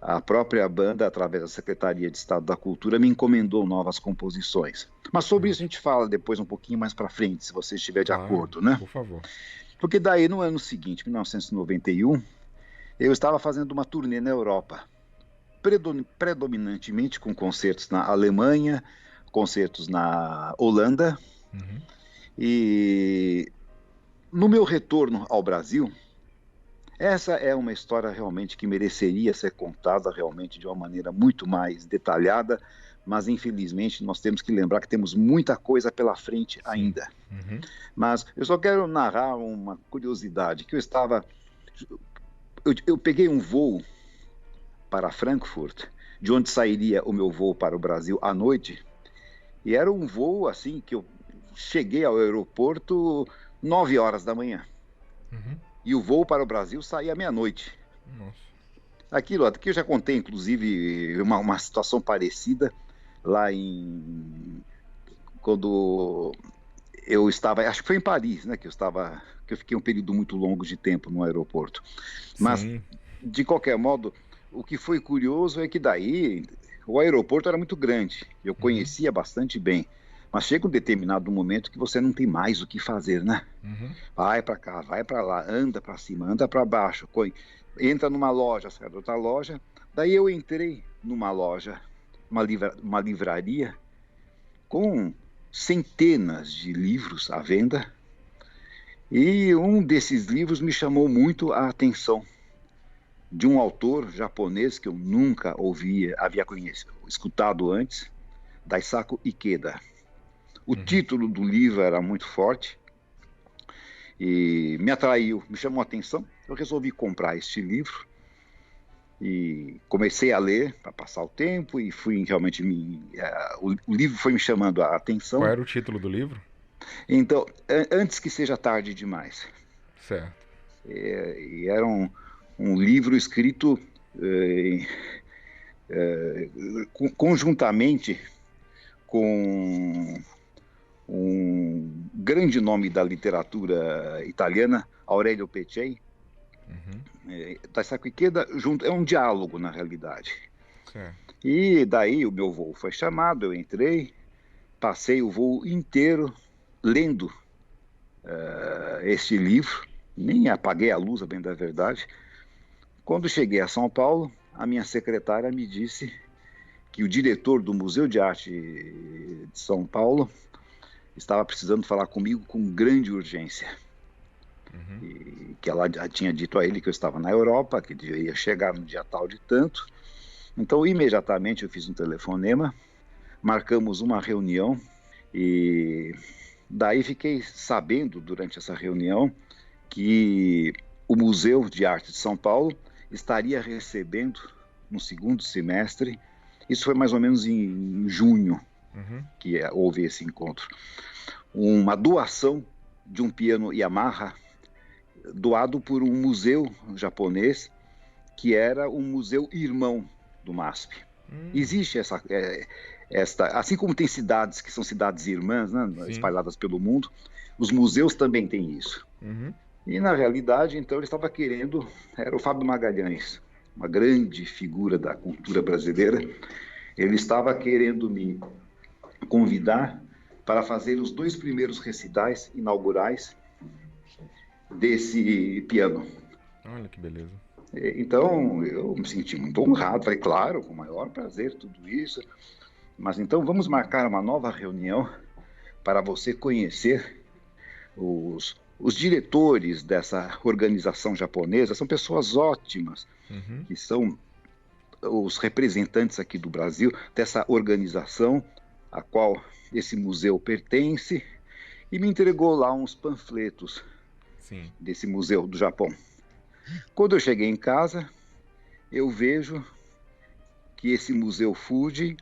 a própria banda, através da Secretaria de Estado da Cultura, me encomendou novas composições. Mas sobre isso a gente fala depois um pouquinho mais para frente, se você estiver de ah, acordo, né? Por favor. Porque daí, no ano seguinte, 1991, eu estava fazendo uma turnê na Europa, predominantemente com concertos na Alemanha, concertos na Holanda. Uhum. E no meu retorno ao Brasil, essa é uma história realmente que mereceria ser contada realmente de uma maneira muito mais detalhada, mas infelizmente nós temos que lembrar que temos muita coisa pela frente ainda. Uhum. Mas eu só quero narrar uma curiosidade, que eu estava... Eu, eu peguei um voo para Frankfurt, de onde sairia o meu voo para o Brasil à noite, e era um voo assim que eu cheguei ao aeroporto nove horas da manhã. Uhum. E o voo para o Brasil saía meia-noite. Aquilo, aqui eu já contei, inclusive, uma, uma situação parecida lá em quando eu estava, acho que foi em Paris, né, que eu estava, que eu fiquei um período muito longo de tempo no aeroporto. Mas Sim. de qualquer modo, o que foi curioso é que daí o aeroporto era muito grande, eu uhum. conhecia bastante bem. Mas chega um determinado momento que você não tem mais o que fazer, né? Uhum. Vai para cá, vai para lá, anda para cima, anda para baixo, entra numa loja, sai da outra loja. Daí eu entrei numa loja uma, livra, uma livraria com centenas de livros à venda. E um desses livros me chamou muito a atenção, de um autor japonês que eu nunca ouvia, havia conhecido, escutado antes, Daisaku Ikeda. O uhum. título do livro era muito forte e me atraiu, me chamou a atenção. Eu resolvi comprar este livro e comecei a ler para passar o tempo e fui realmente me uh, o, o, livro foi me chamando a atenção. Qual era o título do livro? Então, antes que seja tarde demais. Certo. É, e era um, um livro escrito é, é, conjuntamente com um grande nome da literatura italiana, Aurelio Peccei, Uhum. É, Taisako Ikeda junto, é um diálogo na realidade. Certo. E daí o meu voo foi chamado, eu entrei, passei o voo inteiro lendo uh, este livro, nem apaguei a luz, a bem da verdade. Quando cheguei a São Paulo, a minha secretária me disse que o diretor do Museu de Arte de São Paulo estava precisando falar comigo com grande urgência. Uhum. E que ela tinha dito a ele que eu estava na Europa, que deveria chegar no dia tal de tanto. Então, imediatamente eu fiz um telefonema, marcamos uma reunião e daí fiquei sabendo durante essa reunião que o Museu de Arte de São Paulo estaria recebendo no segundo semestre, isso foi mais ou menos em, em junho uhum. que houve esse encontro, uma doação de um piano Yamaha doado por um museu japonês que era um museu irmão do MASP. Hum. Existe essa, é, esta, assim como tem cidades que são cidades irmãs, né, espalhadas pelo mundo, os museus também têm isso. Uhum. E na realidade, então, ele estava querendo, era o Fábio Magalhães, uma grande figura da cultura brasileira, ele estava querendo me convidar para fazer os dois primeiros recitais inaugurais desse piano. Olha que beleza. Então eu me senti muito honrado, falei, claro, com o maior prazer, tudo isso. Mas então vamos marcar uma nova reunião para você conhecer os, os diretores dessa organização japonesa. São pessoas ótimas, uhum. que são os representantes aqui do Brasil dessa organização a qual esse museu pertence e me entregou lá uns panfletos Sim. desse museu do Japão. Quando eu cheguei em casa, eu vejo que esse museu Fuji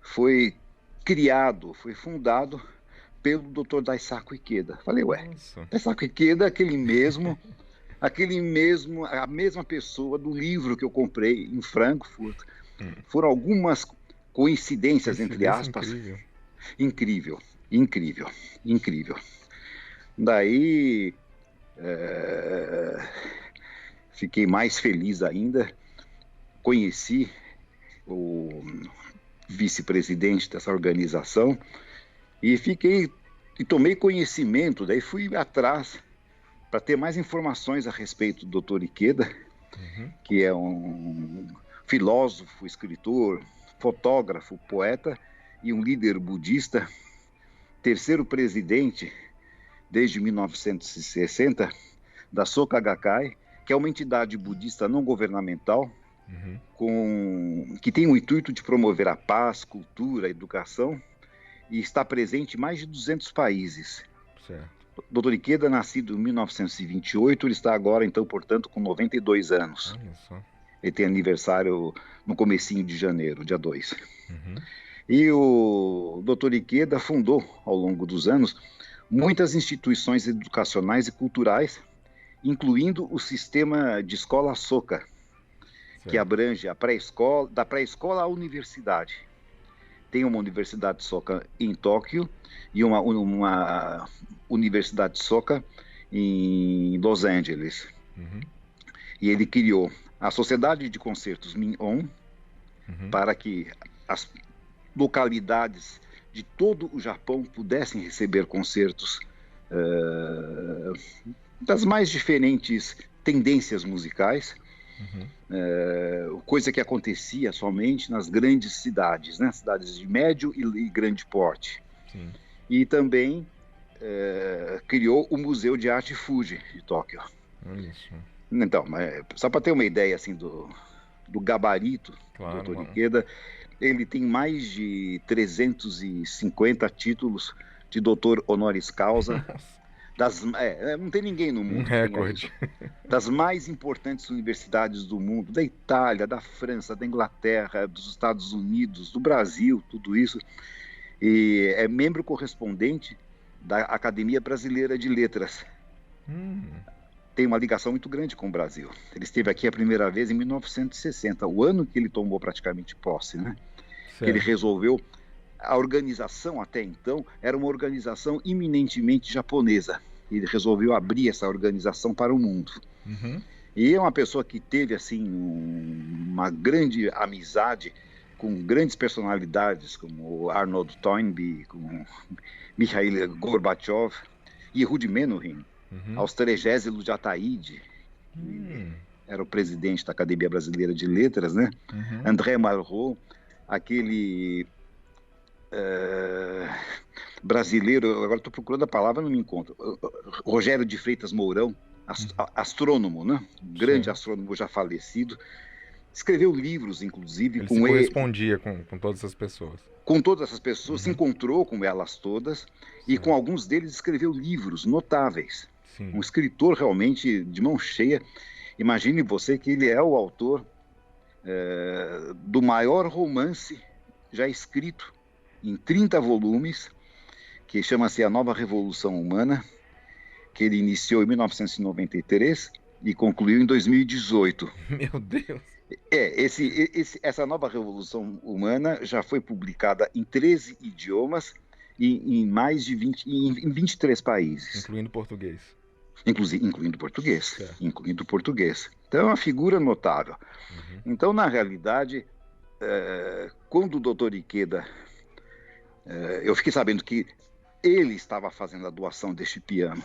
foi criado, foi fundado pelo Dr. Daisaku Ikeda. Falei, ué, Nossa. Daisaku Ikeda é aquele mesmo, aquele mesmo, a mesma pessoa do livro que eu comprei em Frankfurt. Hum. Foram algumas coincidências, entre aspas. Incrível. incrível, incrível, incrível. Daí é, fiquei mais feliz ainda. Conheci o vice-presidente dessa organização e fiquei e tomei conhecimento, daí fui atrás para ter mais informações a respeito do Dr. Ikeda, uhum. que é um filósofo, escritor, fotógrafo, poeta e um líder budista, terceiro presidente desde 1960 da Soka Gakkai, que é uma entidade budista não governamental uhum. com, que tem o intuito de promover a paz, cultura, educação e está presente em mais de 200 países. Certo. Doutor Ikeda, nascido em 1928, ele está agora, então, portanto, com 92 anos. Ele tem aniversário no comecinho de janeiro, dia 2. Uhum. E o doutor Ikeda fundou, ao longo dos anos, muitas instituições educacionais e culturais, incluindo o sistema de escola Soka, que abrange a pré-escola, da pré-escola à universidade tem uma universidade soca em Tóquio e uma, uma universidade soca em Los Angeles. Uhum. E ele criou a Sociedade de Concertos Min-On uhum. para que as localidades de todo o Japão pudessem receber concertos uh, das mais diferentes tendências musicais Uhum. É, coisa que acontecia somente nas grandes cidades, né? cidades de médio e, grande porte. Sim. E também é, criou o Museu de Arte Fuji de Tóquio. Isso. Então, só para ter uma ideia assim do, do gabarito claro, do Dr. Ikeda, ele tem mais de 350 títulos de doutor honoris causa. das, é, é, não tem ninguém no mundo. Um recorde. Das mais importantes universidades do mundo, da Itália, da França, da Inglaterra, dos Estados Unidos, do Brasil, tudo isso. E é membro correspondente da Academia Brasileira de Letras. Hum. Tem uma ligação muito grande com o Brasil. Ele esteve aqui a primeira vez em 1960, o ano que ele tomou praticamente posse, né? Ele resolveu a organização até então era uma organização eminentemente japonesa e resolveu abrir essa organização para o mundo. Uhum. E é uma pessoa que teve assim um, uma grande amizade com grandes personalidades como Arnold Toynbee, com Mikhail Gorbachev e Rudi Menuhin, uhum. Austrégésilo de Ataíde, uhum. era o presidente da Academia Brasileira de Letras, né? Uhum. André Malraux, aquele uh, brasileiro, agora estou procurando a palavra, não me encontro. Rogério de Freitas Mourão, ast uhum. astrônomo, né? grande Sim. astrônomo já falecido. Escreveu livros, inclusive, ele com se correspondia ele. com, com todas essas pessoas. Com todas essas pessoas, uhum. se encontrou com elas todas Sim. e com alguns deles escreveu livros notáveis. Sim. Um escritor realmente de mão cheia. Imagine você que ele é o autor é, do maior romance já escrito em 30 volumes que chama-se A Nova Revolução Humana, que ele iniciou em 1993 e concluiu em 2018. Meu Deus! É, esse, esse, essa nova revolução humana já foi publicada em 13 idiomas e em mais de 20, em 23 países. Incluindo português. Inclusive, incluindo português. Incluindo português. Então é uma figura notável. Uhum. Então, na realidade, é, quando o doutor Ikeda, é, eu fiquei sabendo que ele estava fazendo a doação deste piano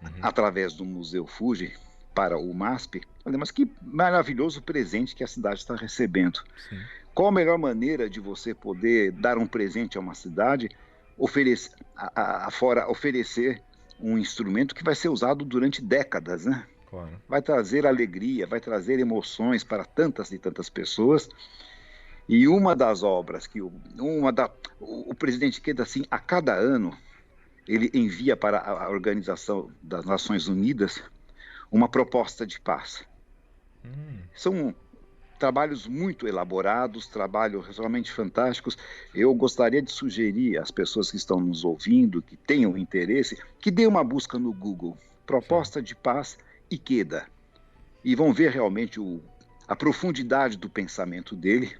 uhum. através do Museu Fuji, para o MASP, falei, mas que maravilhoso presente que a cidade está recebendo. Sim. Qual a melhor maneira de você poder dar um presente a uma cidade, oferecer, a, a, fora oferecer um instrumento que vai ser usado durante décadas, né? Claro. Vai trazer alegria, vai trazer emoções para tantas e tantas pessoas. E uma das obras que o, uma da, o, o presidente queda assim a cada ano ele envia para a Organização das Nações Unidas uma proposta de paz. Hum. São trabalhos muito elaborados, trabalhos realmente fantásticos. Eu gostaria de sugerir às pessoas que estão nos ouvindo, que tenham interesse, que dê uma busca no Google, proposta de paz Ikeda, e vão ver realmente o, a profundidade do pensamento dele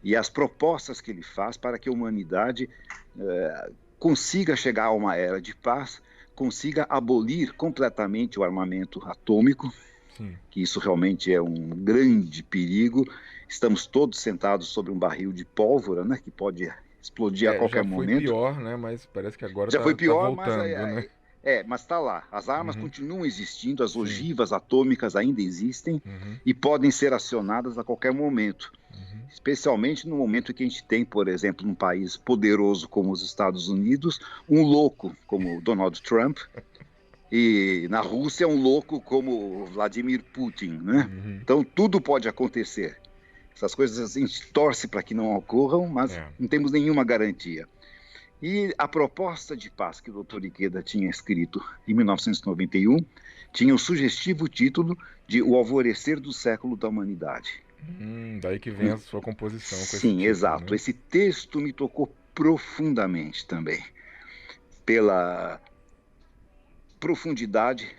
e as propostas que ele faz para que a humanidade eh, consiga chegar a uma era de paz consiga abolir completamente o armamento atômico, Sim. que isso realmente é um grande perigo. Estamos todos sentados sobre um barril de pólvora, né, que pode explodir é, a qualquer momento. Já foi pior, né, mas parece que agora já tá, foi pior, tá voltando, mas é, né? É, mas está lá. As armas uhum. continuam existindo, as ogivas Sim. atômicas ainda existem uhum. e podem ser acionadas a qualquer momento. Uhum. Especialmente no momento que a gente tem, por exemplo, num país poderoso como os Estados Unidos, um louco como Donald Trump, e na Rússia um louco como Vladimir Putin, né? Uhum. Então tudo pode acontecer. Essas coisas a gente torce para que não ocorram, mas é. não temos nenhuma garantia. E a proposta de paz que o Dr. Ikeda tinha escrito em 1991 tinha o sugestivo título de O Alvorecer do Século da Humanidade. Hum, daí que vem a sua composição. Sim, esse título, exato. Né? Esse texto me tocou profundamente também pela profundidade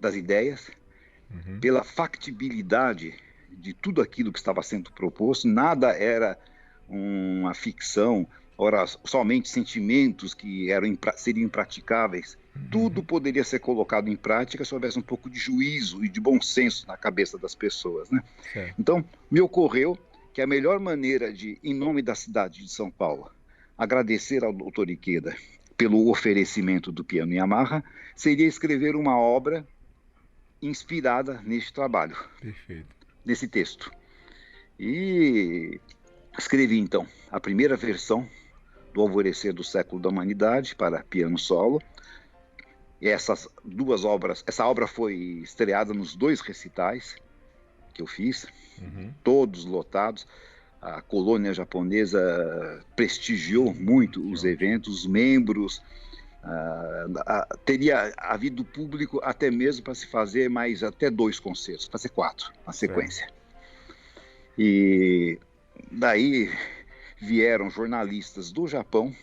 das ideias, uhum. pela factibilidade de tudo aquilo que estava sendo proposto. Nada era uma ficção, ora somente sentimentos que eram seriam impraticáveis. Uhum. Tudo poderia ser colocado em prática se houvesse um pouco de juízo e de bom senso na cabeça das pessoas, né? Então, me ocorreu que a melhor maneira de, em nome da cidade de São Paulo, agradecer ao doutor Iqueda pelo oferecimento do piano Yamaha, seria escrever uma obra inspirada neste trabalho, Perfeito. nesse texto. E escrevi então a primeira versão do Alvorecer do Século da Humanidade para piano solo. E essas duas obras, essa obra foi estreada nos dois recitais que eu fiz, uhum. todos lotados a colônia japonesa prestigiou muito os eventos, os membros. Uh, teria havido público até mesmo para se fazer mais até dois concertos, fazer quatro na sequência. E daí vieram jornalistas do Japão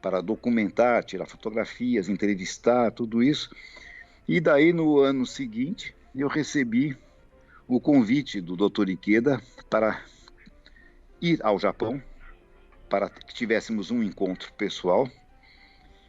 para documentar, tirar fotografias, entrevistar, tudo isso. E daí no ano seguinte eu recebi o convite do Dr. Ikeda para ir ao Japão para que tivéssemos um encontro pessoal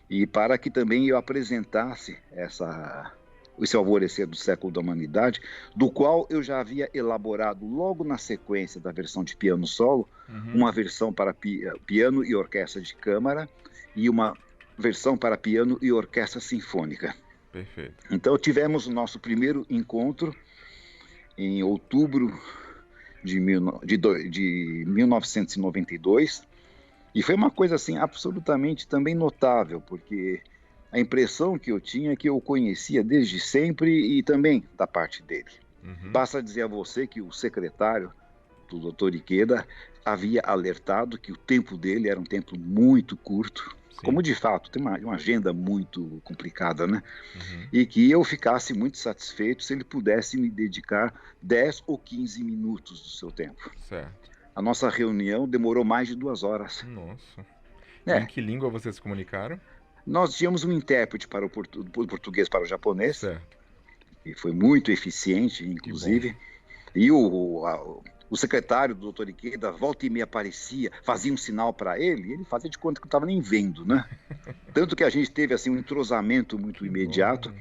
e para que também eu apresentasse essa esse alvorecer do século da humanidade, do qual eu já havia elaborado logo na sequência da versão de piano solo, uhum. uma versão para pi piano e orquestra de câmara e uma versão para piano e orquestra sinfônica. Perfeito. Então tivemos o nosso primeiro encontro em outubro de, mil, de, de 1992. E foi uma coisa assim absolutamente também notável, porque a impressão que eu tinha é que eu conhecia desde sempre e também da parte dele. Uhum. Basta dizer a você que o secretário do Dr. Iqueda havia alertado que o tempo dele era um tempo muito curto Sim. como de fato tem uma, uma, agenda muito complicada, né? Uhum. E que eu ficasse muito satisfeito se ele pudesse me dedicar 10 ou 15 minutos do seu tempo. Certo. A nossa reunião demorou mais de duas horas. Nossa. É. Em que língua vocês se comunicaram? Nós tínhamos um intérprete para o português para o japonês, certo. e foi muito eficiente, inclusive. E o, a, o secretário do doutor Ikeda volta e meia aparecia, fazia um sinal para ele, ele fazia de conta que não estava nem vendo, né? Tanto que a gente teve assim um entrosamento muito imediato.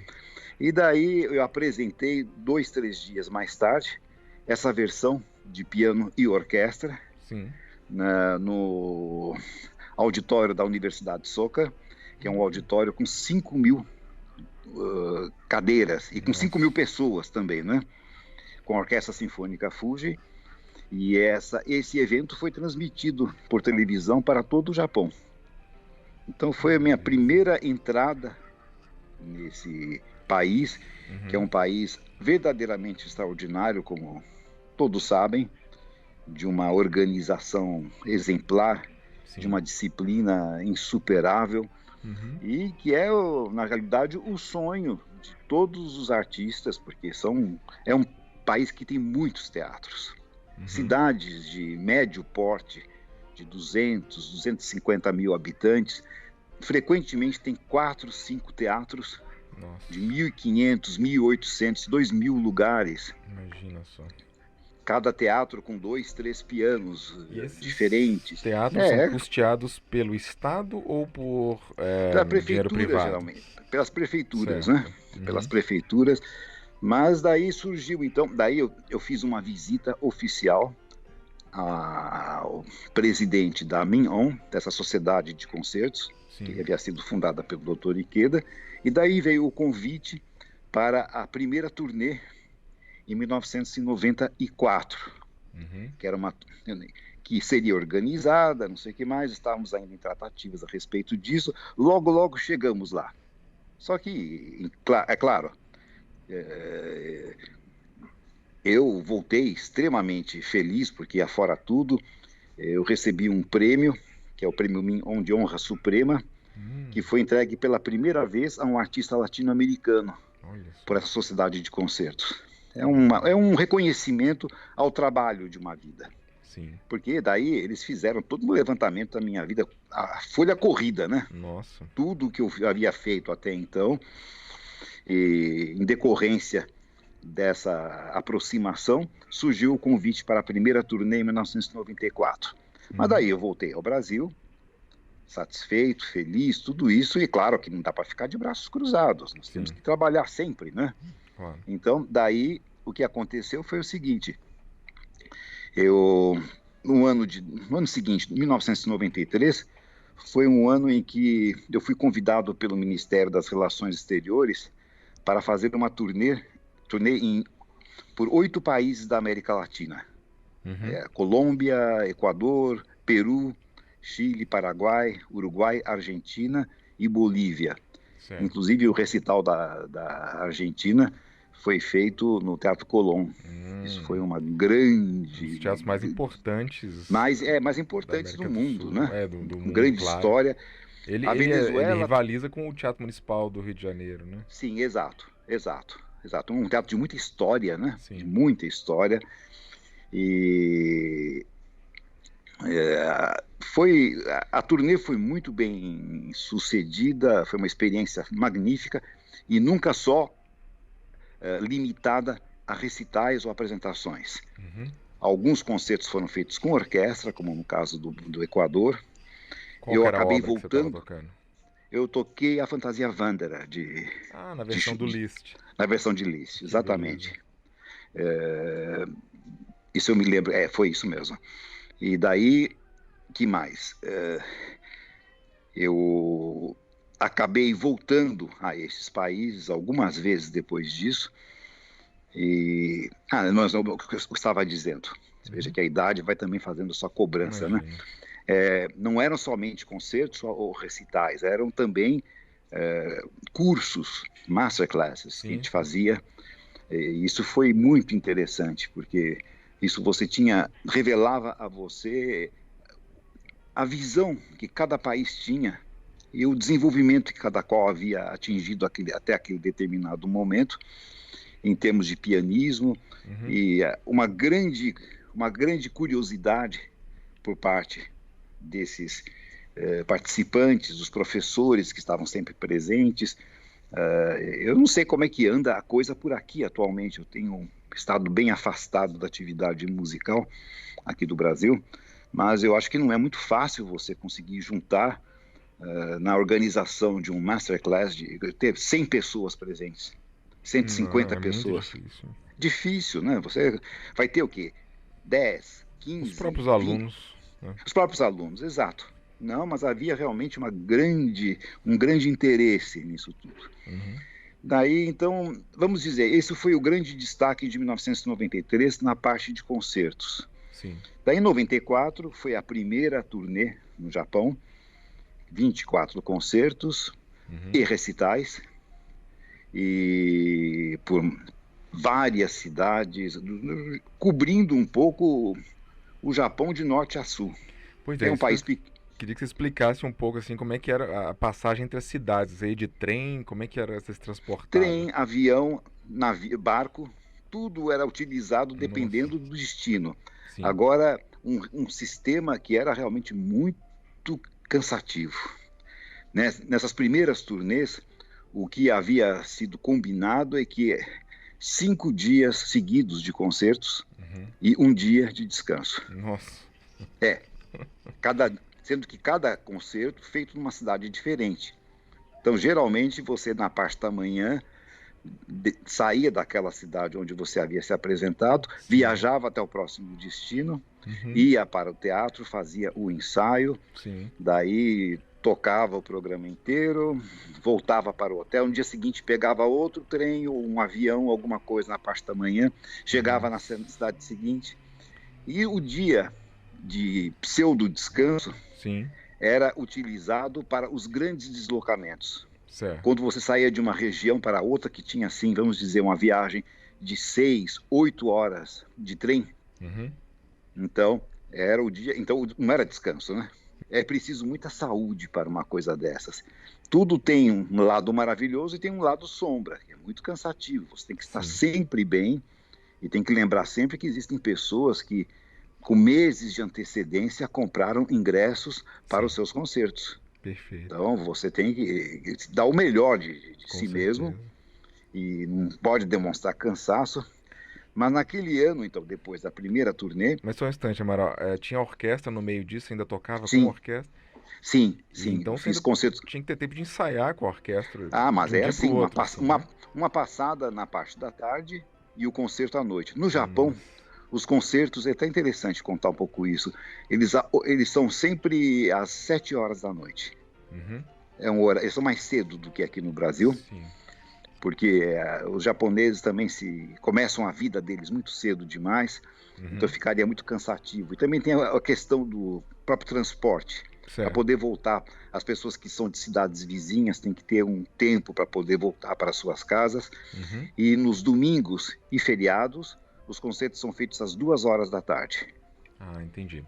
E daí eu apresentei dois, três dias mais tarde essa versão de piano e orquestra na, no auditório da Universidade de Soca, que é um auditório com 5 mil uh, cadeiras e com 5 mil pessoas também, né? Com a Orquestra Sinfônica Fuji. E essa, esse evento foi transmitido por televisão para todo o Japão. Então foi a minha primeira entrada nesse país, uhum. que é um país verdadeiramente extraordinário, como todos sabem, de uma organização exemplar, Sim. de uma disciplina insuperável uhum. e que é, na realidade, o sonho de todos os artistas, porque são, é um país que tem muitos teatros. Uhum. Cidades de médio porte, de 200, 250 mil habitantes, frequentemente tem quatro, cinco teatros Nossa. de 1.500, 1.800, 2.000 lugares. Imagina só cada teatro com dois, três pianos eh, diferentes. Teatros é. são custeados pelo Estado ou por é, Pela prefeitura, geralmente. Pelas prefeituras, certo. né? Uhum. Pelas prefeituras. Mas daí surgiu, então, daí eu, eu fiz uma visita oficial ao presidente da Minon, dessa sociedade de concertos, Sim. que havia sido fundada pelo Dr. Ikeda, e daí veio o convite para a primeira turnê em 1994, uhum. que era uma que seria organizada, não sei o que mais, estávamos ainda em tratativas a respeito disso. Logo, logo chegamos lá. Só que, é claro, é, eu voltei extremamente feliz, porque, afora tudo, eu recebi um prêmio, que é o Prêmio Min de Honra Suprema, hum. que foi entregue pela primeira vez a um artista latino-americano por essa sociedade de concertos. É, uma, é um reconhecimento ao trabalho de uma vida. Sim. Porque daí eles fizeram todo um levantamento da minha vida, a folha corrida, né? Nossa. Tudo que eu havia feito até então, e em decorrência dessa aproximação, surgiu o convite para a primeira turnê em 1994. Uhum. Mas daí eu voltei ao Brasil, satisfeito, feliz, tudo isso, e claro que não dá para ficar de braços cruzados, nós Sim. temos que trabalhar sempre, né? Claro. Então, daí o que aconteceu foi o seguinte: eu no ano de no ano seguinte, 1993, foi um ano em que eu fui convidado pelo Ministério das Relações Exteriores para fazer uma turnê, turnê em, por oito países da América Latina: uhum. é, Colômbia, Equador, Peru, Chile, Paraguai, Uruguai, Argentina e Bolívia. Certo. Inclusive o recital da, da Argentina foi feito no Teatro Colón. Hum. Isso foi uma grande. Os teatros mais importantes. Mais, é, mais importantes do mundo, do Sul, né? É, do, do mundo, grande claro. história. Ele, a Venezuela... ele, rivaliza com o Teatro Municipal do Rio de Janeiro, né? Sim, exato, exato, exato. Um teatro de muita história, né? Sim. De muita história. E é, foi a, a turnê foi muito bem sucedida, foi uma experiência magnífica e nunca só eh, limitada a recitais ou apresentações. Uhum. Alguns concertos foram feitos com orquestra, como no caso do, do Equador. Qual eu acabei voltando. Eu toquei a Fantasia Wanderer de. Ah, na versão de, do Liszt. Na versão de Liszt, exatamente. É, isso eu me lembro, é, foi isso mesmo. E daí, que mais? É, eu acabei voltando a esses países algumas vezes depois disso. E. Ah, mas eu, eu estava dizendo. Veja que a idade vai também fazendo sua cobrança, né? É, não eram somente concertos ou recitais, eram também é, cursos, masterclasses Sim. que a gente fazia. E isso foi muito interessante, porque isso você tinha, revelava a você a visão que cada país tinha e o desenvolvimento que cada qual havia atingido aquele, até aquele determinado momento, em termos de pianismo, uhum. e eh, uma grande, uma grande curiosidade por parte desses eh, participantes, dos professores que estavam sempre presentes. Uh, eu não sei como é que anda a coisa por aqui atualmente. Eu tenho estado bem afastado da atividade musical aqui do Brasil, mas eu acho que não é muito fácil você conseguir juntar uh, na organização de um masterclass de ter 100 pessoas presentes, 150 não, é pessoas. Difícil. difícil, né? Você vai ter o quê? 10, 15. Os próprios 20, alunos. Né? Os próprios alunos, exato. Não, mas havia realmente uma grande, um grande interesse nisso tudo. Uhum. Daí, então, vamos dizer, esse foi o grande destaque de 1993 na parte de concertos. Sim. Daí, em 94, foi a primeira turnê no Japão, 24 concertos uhum. e recitais, e por várias cidades, cobrindo um pouco o Japão de norte a sul. Pois é, é um país pequeno Queria que você explicasse um pouco assim como é que era a passagem entre as cidades, aí de trem, como é que era se transportar? Trem, avião, navio, barco, tudo era utilizado dependendo Nossa. do destino. Sim. Agora, um, um, sistema que era realmente muito cansativo. Nessas primeiras turnês, o que havia sido combinado é que cinco dias seguidos de concertos uhum. e um dia de descanso. Nossa. É. Cada, sendo que cada concerto feito numa cidade diferente. Então, geralmente, você na parte da manhã de, saía daquela cidade onde você havia se apresentado, Sim. viajava até o próximo destino, uhum. ia para o teatro, fazia o ensaio, Sim. daí tocava o programa inteiro, voltava para o hotel. No dia seguinte pegava outro trem ou um avião, alguma coisa na parte da manhã, chegava na cidade seguinte. E o dia de pseudo descanso Sim. era utilizado para os grandes deslocamentos. Certo. Quando você saía de uma região para outra que tinha, assim, vamos dizer, uma viagem de seis, oito horas de trem, uhum. então era o dia. Então não era descanso, né? É preciso muita saúde para uma coisa dessas. Tudo tem um lado maravilhoso e tem um lado sombra, que é muito cansativo. Você tem que estar Sim. sempre bem e tem que lembrar sempre que existem pessoas que com meses de antecedência, compraram ingressos para Sim. os seus concertos. Perfeito. Então você tem que dar o melhor de, de si certeza. mesmo e não pode demonstrar cansaço. Mas naquele ano, então, depois da primeira turnê. Mas só um instante, Amaral. É, tinha orquestra no meio disso, ainda tocava sim. com orquestra? Sim, sim. Então fiz concertos. Tinha que ter tempo de ensaiar com a orquestra. Ah, mas é assim, outro, uma, pass assim, uma, né? uma, passada na parte da tarde e o concerto à noite. No Japão, Nossa os concertos, é até interessante contar um pouco isso. Eles, eles são sempre às 7 horas da noite. Uhum. É um hora, eles são mais cedo do que aqui no Brasil. Sim. Porque é, os japoneses também se começam a vida deles muito cedo demais, uhum. então ficaria muito cansativo. E também tem a, a questão do próprio transporte. Para poder voltar, as pessoas que são de cidades vizinhas têm que ter um tempo para poder voltar para suas casas. Uhum. E nos domingos e feriados, os concertos são feitos às duas horas da tarde. Ah, entendi.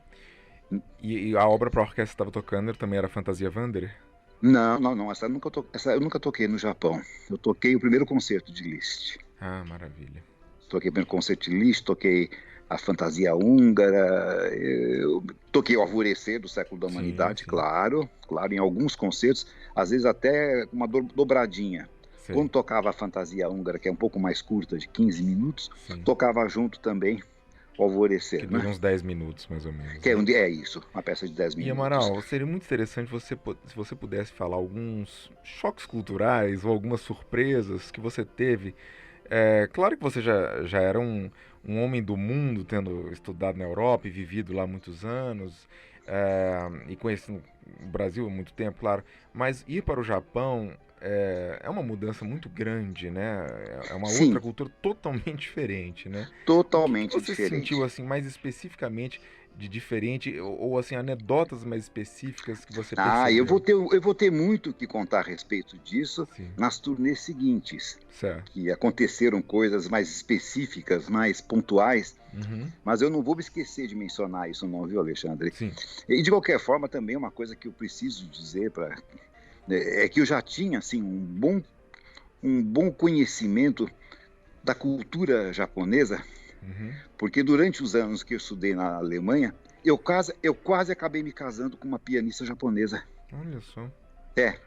E, e a obra para orquestra estava tocando também era Fantasia Wanderer? Não, não, não. Essa eu, nunca to... Essa eu nunca toquei no Japão. Eu toquei o primeiro concerto de Liszt. Ah, maravilha. Toquei o primeiro concerto de Liszt, toquei a Fantasia Húngara, toquei o Alvorecer do Século da Humanidade, sim, sim. claro, claro, em alguns concertos, às vezes até uma dobradinha. Sim. Quando tocava a fantasia húngara, que é um pouco mais curta, de 15 minutos, tocava junto também o Alvorecer. Que dura né? uns 10 minutos, mais ou menos. Que é, né? é, isso, uma peça de 10 minutos. E Amaral, seria muito interessante você, se você pudesse falar alguns choques culturais ou algumas surpresas que você teve. É, claro que você já, já era um, um homem do mundo, tendo estudado na Europa e vivido lá muitos anos, é, e conhecendo o Brasil há muito tempo, claro, mas ir para o Japão é, é uma mudança muito grande, né? É uma Sim. outra cultura totalmente diferente, né? Totalmente o que você diferente. sentiu assim mais especificamente de diferente ou, ou, assim anedotas mais específicas que você percebeu? Ah, eu vou ter eu vou ter muito que contar a respeito disso Sim. nas turnês seguintes, certo. que aconteceram coisas mais específicas, mais pontuais. Uhum. Mas eu não vou me esquecer de mencionar isso, não, viu, Alexandre? Sim. E de qualquer forma, também uma coisa que eu preciso dizer para é que eu já tinha assim um bom um bom conhecimento da cultura japonesa Uhum. Porque durante os anos que eu estudei na Alemanha, eu quase, eu quase acabei me casando com uma pianista japonesa. Olha só. É,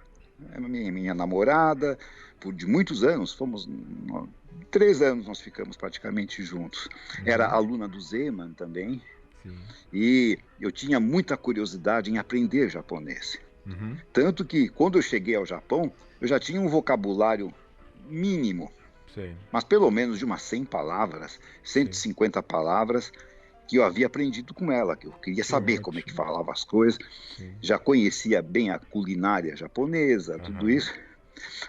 é minha, minha namorada, por de muitos anos, fomos três anos nós ficamos praticamente juntos. Uhum. Era aluna do Zeman também. Sim. E eu tinha muita curiosidade em aprender japonês. Uhum. Tanto que quando eu cheguei ao Japão, eu já tinha um vocabulário mínimo. Sim. Mas pelo menos de umas 100 palavras, 150 Sim. palavras que eu havia aprendido com ela, que eu queria saber como é que falava as coisas. Já conhecia bem a culinária japonesa, tudo isso.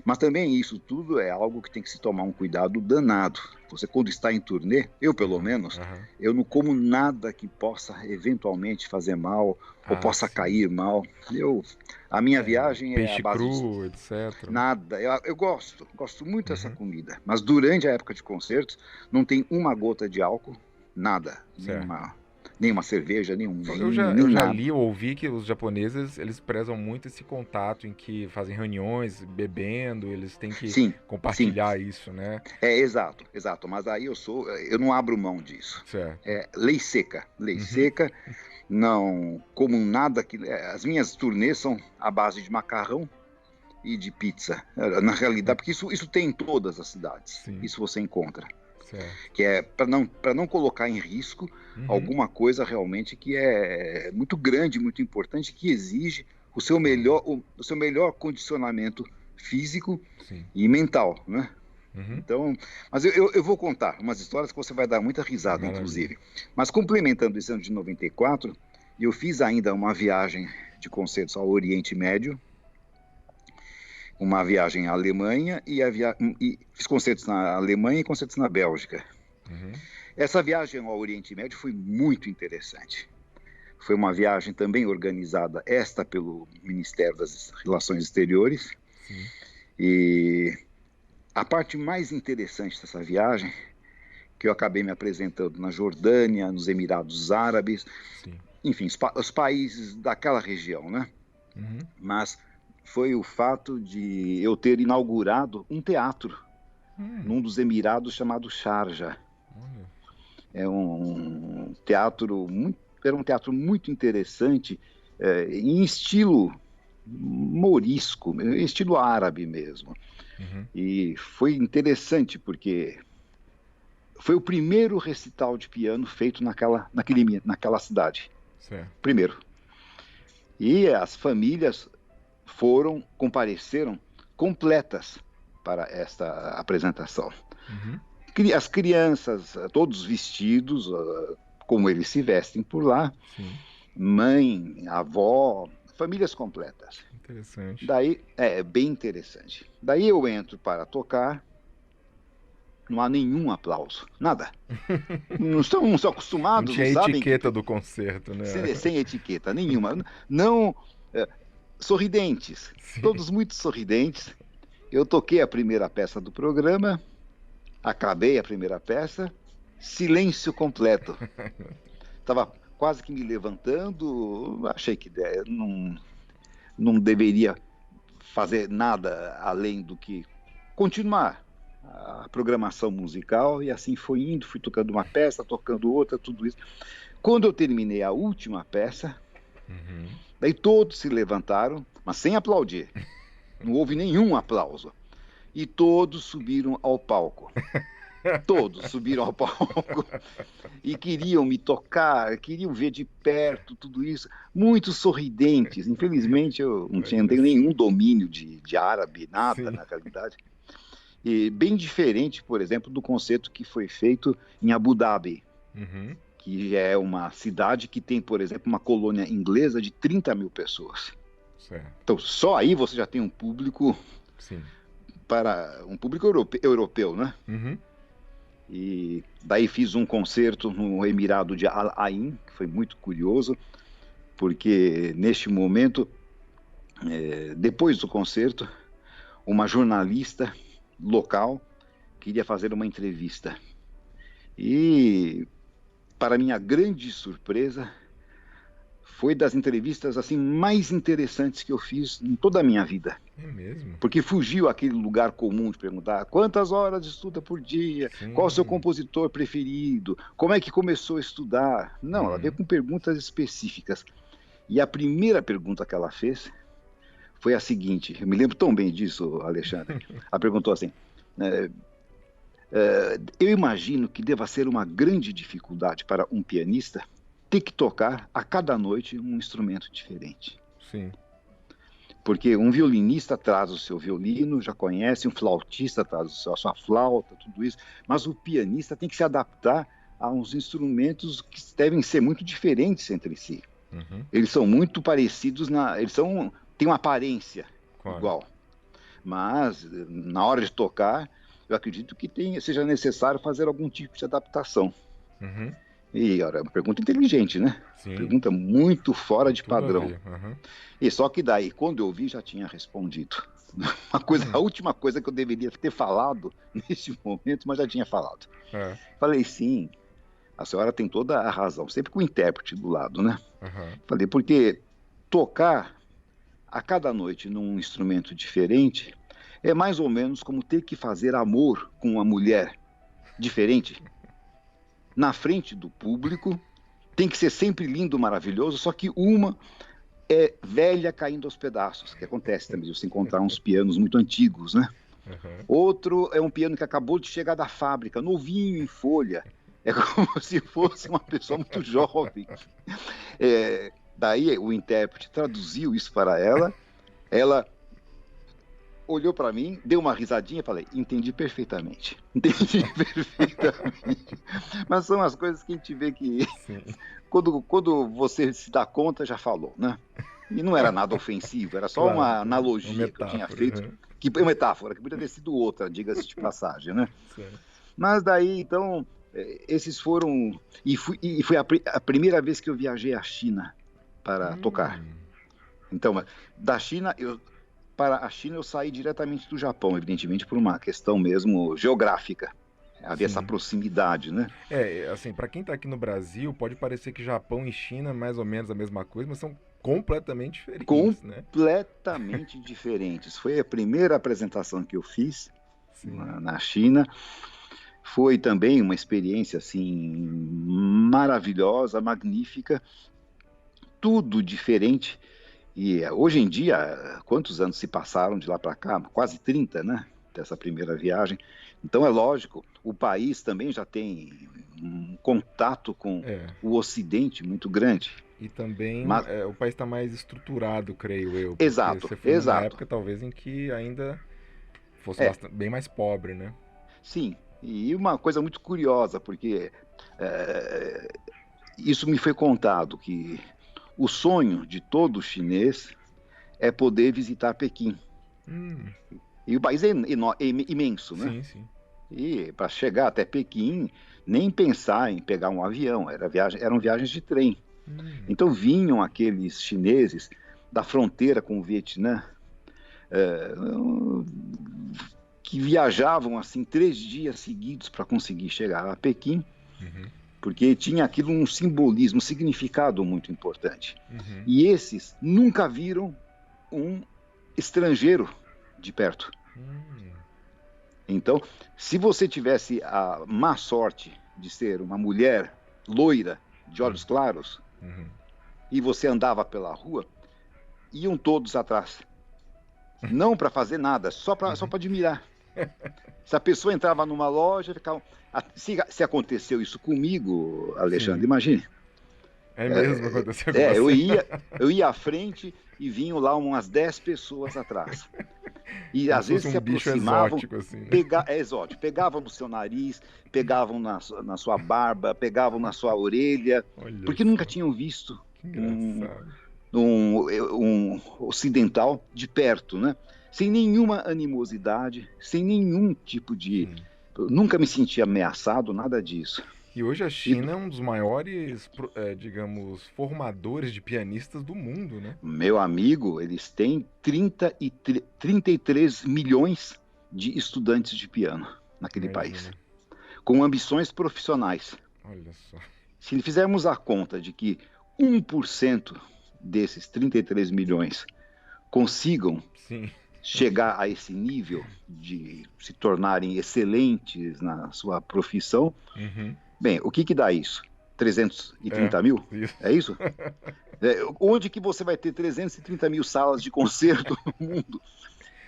Mas também isso tudo é algo que tem que se tomar um cuidado danado. Você quando está em turnê, eu pelo menos, uhum. eu não como nada que possa eventualmente fazer mal ah, ou possa sim. cair mal. Eu, a minha é, viagem peixe é a base cru, de... etc. Nada. Eu, eu, gosto, gosto muito uhum. dessa comida. Mas durante a época de concertos, não tem uma gota de álcool, nada. Certo. Nenhuma nem uma cerveja, nem um vinho. Eu já, eu já li ou ouvi que os japoneses eles prezam muito esse contato em que fazem reuniões bebendo, eles têm que sim, compartilhar sim. isso, né? É, exato, exato. Mas aí eu sou, eu não abro mão disso. Certo. É lei seca, lei uhum. seca. Não como nada que. É, as minhas turnês são à base de macarrão e de pizza. Na realidade, porque isso, isso tem em todas as cidades. Sim. Isso você encontra. Certo. Que é para não, não colocar em risco uhum. alguma coisa realmente que é muito grande, muito importante, que exige o seu melhor, o, o seu melhor condicionamento físico Sim. e mental, né? Uhum. Então, mas eu, eu, eu, vou contar umas histórias que você vai dar muita risada, Maravilha. inclusive. Mas complementando esse ano de 94, eu fiz ainda uma viagem de concertos ao Oriente Médio, uma viagem à Alemanha e, via... e, fiz concertos na Alemanha e concertos na Bélgica. Uhum. Essa viagem ao Oriente Médio foi muito interessante. Foi uma viagem também organizada, esta pelo Ministério das Relações Exteriores. Sim. E a parte mais interessante dessa viagem, que eu acabei me apresentando na Jordânia, nos Emirados Árabes, Sim. enfim, os, pa os, países daquela região, né? Uhum. Mas foi o fato de eu ter inaugurado um teatro hum. num dos Emirados chamado Sharjah. Hum. É um teatro muito, era um teatro muito interessante é, em estilo morisco, em estilo árabe mesmo. Uhum. E foi interessante porque foi o primeiro recital de piano feito naquela, naquele, naquela cidade. Certo. Primeiro. E as famílias foram, compareceram completas para esta apresentação. Uhum. As crianças, todos vestidos ah, como eles se vestem por lá, Sim. mãe, avó, famílias completas. Interessante. Daí é bem interessante. Daí eu entro para tocar, não há nenhum aplauso, nada. não estão, não acostumados, não tinha não etiqueta que... do concerto, né? Sem, sem etiqueta nenhuma. Não, é, sorridentes, Sim. todos muito sorridentes. Eu toquei a primeira peça do programa, acabei a primeira peça, silêncio completo. Estava quase que me levantando, achei que não, não deveria fazer nada além do que continuar a programação musical e assim foi indo, fui tocando uma peça, tocando outra, tudo isso. Quando eu terminei a última peça, uhum. Daí todos se levantaram, mas sem aplaudir. Não houve nenhum aplauso. E todos subiram ao palco. Todos subiram ao palco e queriam me tocar, queriam ver de perto tudo isso. Muito sorridentes. Infelizmente, eu não tinha nenhum domínio de, de árabe, nada Sim. na realidade. E bem diferente, por exemplo, do concerto que foi feito em Abu Dhabi. Uhum que é uma cidade que tem, por exemplo, uma colônia inglesa de 30 mil pessoas. Certo. Então, só aí você já tem um público Sim. para um público europeu, europeu né? Uhum. E daí fiz um concerto no Emirado de Al Ain, que foi muito curioso, porque neste momento, é, depois do concerto, uma jornalista local queria fazer uma entrevista. E para minha grande surpresa, foi das entrevistas assim mais interessantes que eu fiz em toda a minha vida. É mesmo? Porque fugiu aquele lugar comum de perguntar quantas horas estuda por dia, Sim. qual o seu compositor preferido, como é que começou a estudar. Não, hum. ela veio com perguntas específicas. E a primeira pergunta que ela fez foi a seguinte: eu me lembro tão bem disso, Alexandre. Ela perguntou assim. É, é, eu imagino que deva ser uma grande dificuldade para um pianista ter que tocar a cada noite um instrumento diferente. Sim. Porque um violinista traz o seu violino, já conhece, um flautista traz a sua flauta, tudo isso, mas o pianista tem que se adaptar a uns instrumentos que devem ser muito diferentes entre si. Uhum. Eles são muito parecidos na, eles são têm uma aparência claro. igual, mas na hora de tocar, eu acredito que tenha, seja necessário fazer algum tipo de adaptação. Uhum. E olha, é uma pergunta inteligente, né? Sim. Pergunta muito fora de padrão. Uhum. E só que daí, quando eu vi, já tinha respondido. Uma coisa, uhum. a última coisa que eu deveria ter falado nesse momento, mas já tinha falado. É. Falei, sim, a senhora tem toda a razão, sempre com o intérprete do lado, né? Uhum. Falei, porque tocar a cada noite num instrumento diferente é mais ou menos como ter que fazer amor com uma mulher diferente na frente do público, tem que ser sempre lindo, maravilhoso, só que uma é velha caindo aos pedaços, que acontece também, você encontrar uns pianos muito antigos, né? Uhum. Outro é um piano que acabou de chegar da fábrica, novinho em folha. É como se fosse uma pessoa muito jovem. É, daí o intérprete traduziu isso para ela. Ela olhou para mim, deu uma risadinha e falei: entendi perfeitamente. Entendi perfeitamente. Mas são as coisas que a gente vê que quando, quando você se dá conta, já falou, né? E não era nada ofensivo, era só claro, uma analogia uma metáfora, que eu tinha feito, uhum. que uma metáfora, que podia ter sido outra, diga-se de passagem, né? Mas daí, então, é, esses foram. E, fui, e foi a, a, primeira vez que eu viajei à China para hum. tocar. Então, da China, eu, para a China, eu saí diretamente do Japão, evidentemente por uma questão mesmo geográfica. Havia Sim. essa proximidade, né? É, assim, para quem está aqui no Brasil, pode parecer que Japão e China é mais ou menos a mesma coisa, mas são completamente diferentes, né? Completamente né? diferentes. Foi a primeira apresentação que eu fiz na, na China. Foi também uma experiência assim maravilhosa, magnífica, tudo diferente e eh, hoje em dia, quantos anos se passaram de lá para cá? Quase 30, né? Dessa primeira viagem. Então é lógico, o país também já tem um contato com é. o Ocidente muito grande. E também Mas... é, o país está mais estruturado, creio eu. Exato, você foi exato. Numa época talvez em que ainda fosse é. bastante, bem mais pobre, né? Sim, e uma coisa muito curiosa, porque é, isso me foi contado, que o sonho de todo chinês é poder visitar Pequim. Hum. E o país é, imenso, né? Sim, sim. E para chegar até Pequim, nem pensar em pegar um avião, era viagem, eram viagens de trem. Hum. Então vinham aqueles chineses da fronteira com o Vietnã, é, que viajavam assim três dias seguidos para conseguir chegar a Pequim. Uhum porque tinha aquilo um simbolismo, um significado muito importante. Uhum. E esses nunca viram um estrangeiro de perto. Uhum. Então, se você tivesse a má sorte de ser uma mulher loira, de olhos uhum. claros, uhum. e você andava pela rua, iam todos atrás. Não para fazer nada, só para só uhum. admirar. Se a pessoa entrava numa loja, ficava. Se, se aconteceu isso comigo, Alexandre, Sim. imagine. É mesmo é, aconteceu com é, eu ia, eu ia à frente e vinham lá umas 10 pessoas atrás. E Como às vezes um se aproximavam. Exótico, assim, né? pega, é exótico. Pegavam no seu nariz, pegavam na, na sua barba, pegavam na sua orelha, Olha porque isso. nunca tinham visto um, um, um ocidental de perto, né? Sem nenhuma animosidade, sem nenhum tipo de. Nunca me senti ameaçado, nada disso. E hoje a China é um dos maiores, é, digamos, formadores de pianistas do mundo, né? Meu amigo, eles têm 30 e 33 milhões de estudantes de piano naquele Imagina. país, com ambições profissionais. Olha só. Se fizermos a conta de que 1% desses 33 milhões consigam Sim chegar a esse nível de se tornarem excelentes na sua profissão. Uhum. Bem, o que que dá isso? 330 é, mil? Isso. É isso? É, onde que você vai ter 330 mil salas de concerto no mundo?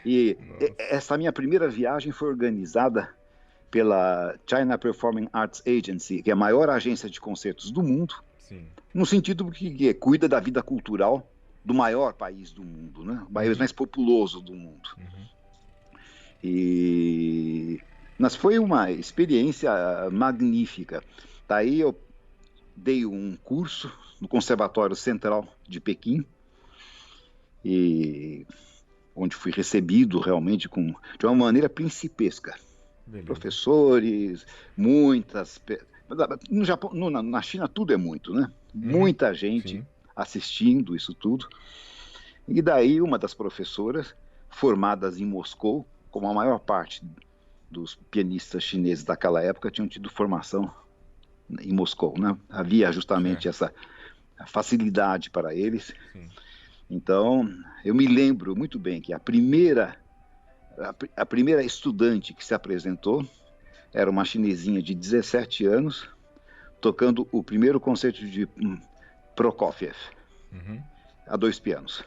E Nossa. essa minha primeira viagem foi organizada pela China Performing Arts Agency, que é a maior agência de concertos do mundo, Sim. no sentido que cuida da vida cultural do maior país do mundo, né? o país mais populoso do mundo. Uhum. E mas foi uma experiência magnífica. Daí eu dei um curso no Conservatório Central de Pequim e onde fui recebido realmente com de uma maneira principesca. Beleza. Professores, muitas no Japão, no, na China tudo é muito, né? Uhum. Muita gente Sim. Assistindo isso tudo. E daí uma das professoras formadas em Moscou, como a maior parte dos pianistas chineses daquela época tinham tido formação em Moscou, né? Havia justamente essa facilidade para eles. Sim. Então, eu me lembro muito bem que a primeira a, a, primeira estudante que se apresentou era uma chinesinha de 17 anos, tocando o primeiro concerto de hum, Prokofiev, uhum. a dois pianos.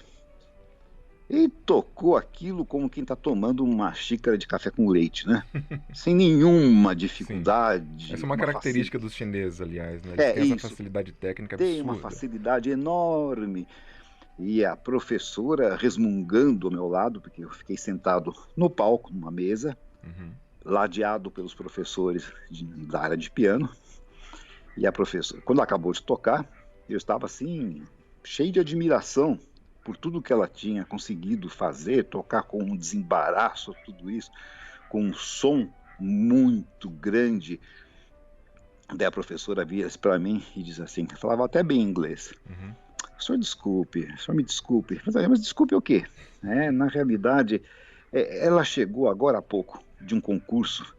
E tocou aquilo como quem está tomando uma xícara de café com leite, né? Sem nenhuma dificuldade. Sim. Essa é uma, uma característica dos chineses, aliás, né? Eles é, têm isso. essa facilidade técnica Tem uma facilidade enorme. E a professora resmungando ao meu lado, porque eu fiquei sentado no palco, numa mesa, uhum. ladeado pelos professores de, da área de piano. E a professora, quando acabou de tocar, eu estava assim, cheio de admiração por tudo que ela tinha conseguido fazer, tocar com um desembaraço, tudo isso, com um som muito grande. Daí a professora vira para mim e diz assim, falava até bem inglês. Uhum. Senhor desculpe, senhor me desculpe. Mas, mas desculpe o quê? É, na realidade, é, ela chegou agora há pouco de um concurso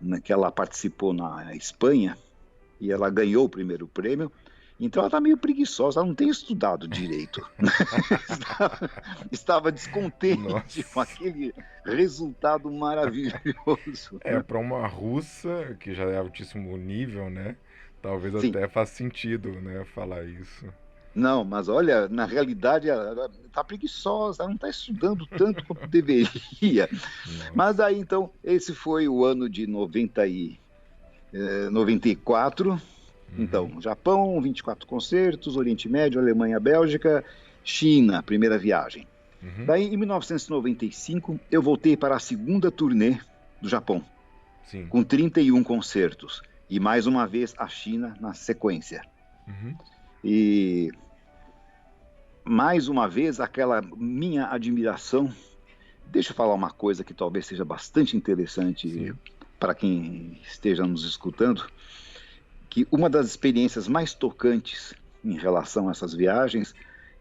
né, que ela participou na Espanha e ela ganhou o primeiro prêmio então ela está meio preguiçosa, ela não tem estudado direito. estava, estava, descontente Nossa. com aquele resultado maravilhoso. É, para uma russa, que já é altíssimo nível, né? Talvez Sim. até faça sentido, né, falar isso. Não, mas olha, na realidade ela está preguiçosa, ela não está estudando tanto quanto deveria. Nossa. Mas aí então, esse foi o ano de 90 e, eh, 94 Uhum. Então, Japão, 24 concertos, Oriente Médio, Alemanha, Bélgica, China, primeira viagem. Uhum. Daí, em 1995, eu voltei para a segunda turnê do Japão, Sim. com 31 concertos. E mais uma vez a China na sequência. Uhum. E mais uma vez aquela minha admiração. Deixa eu falar uma coisa que talvez seja bastante interessante para quem esteja nos escutando que uma das experiências mais tocantes em relação a essas viagens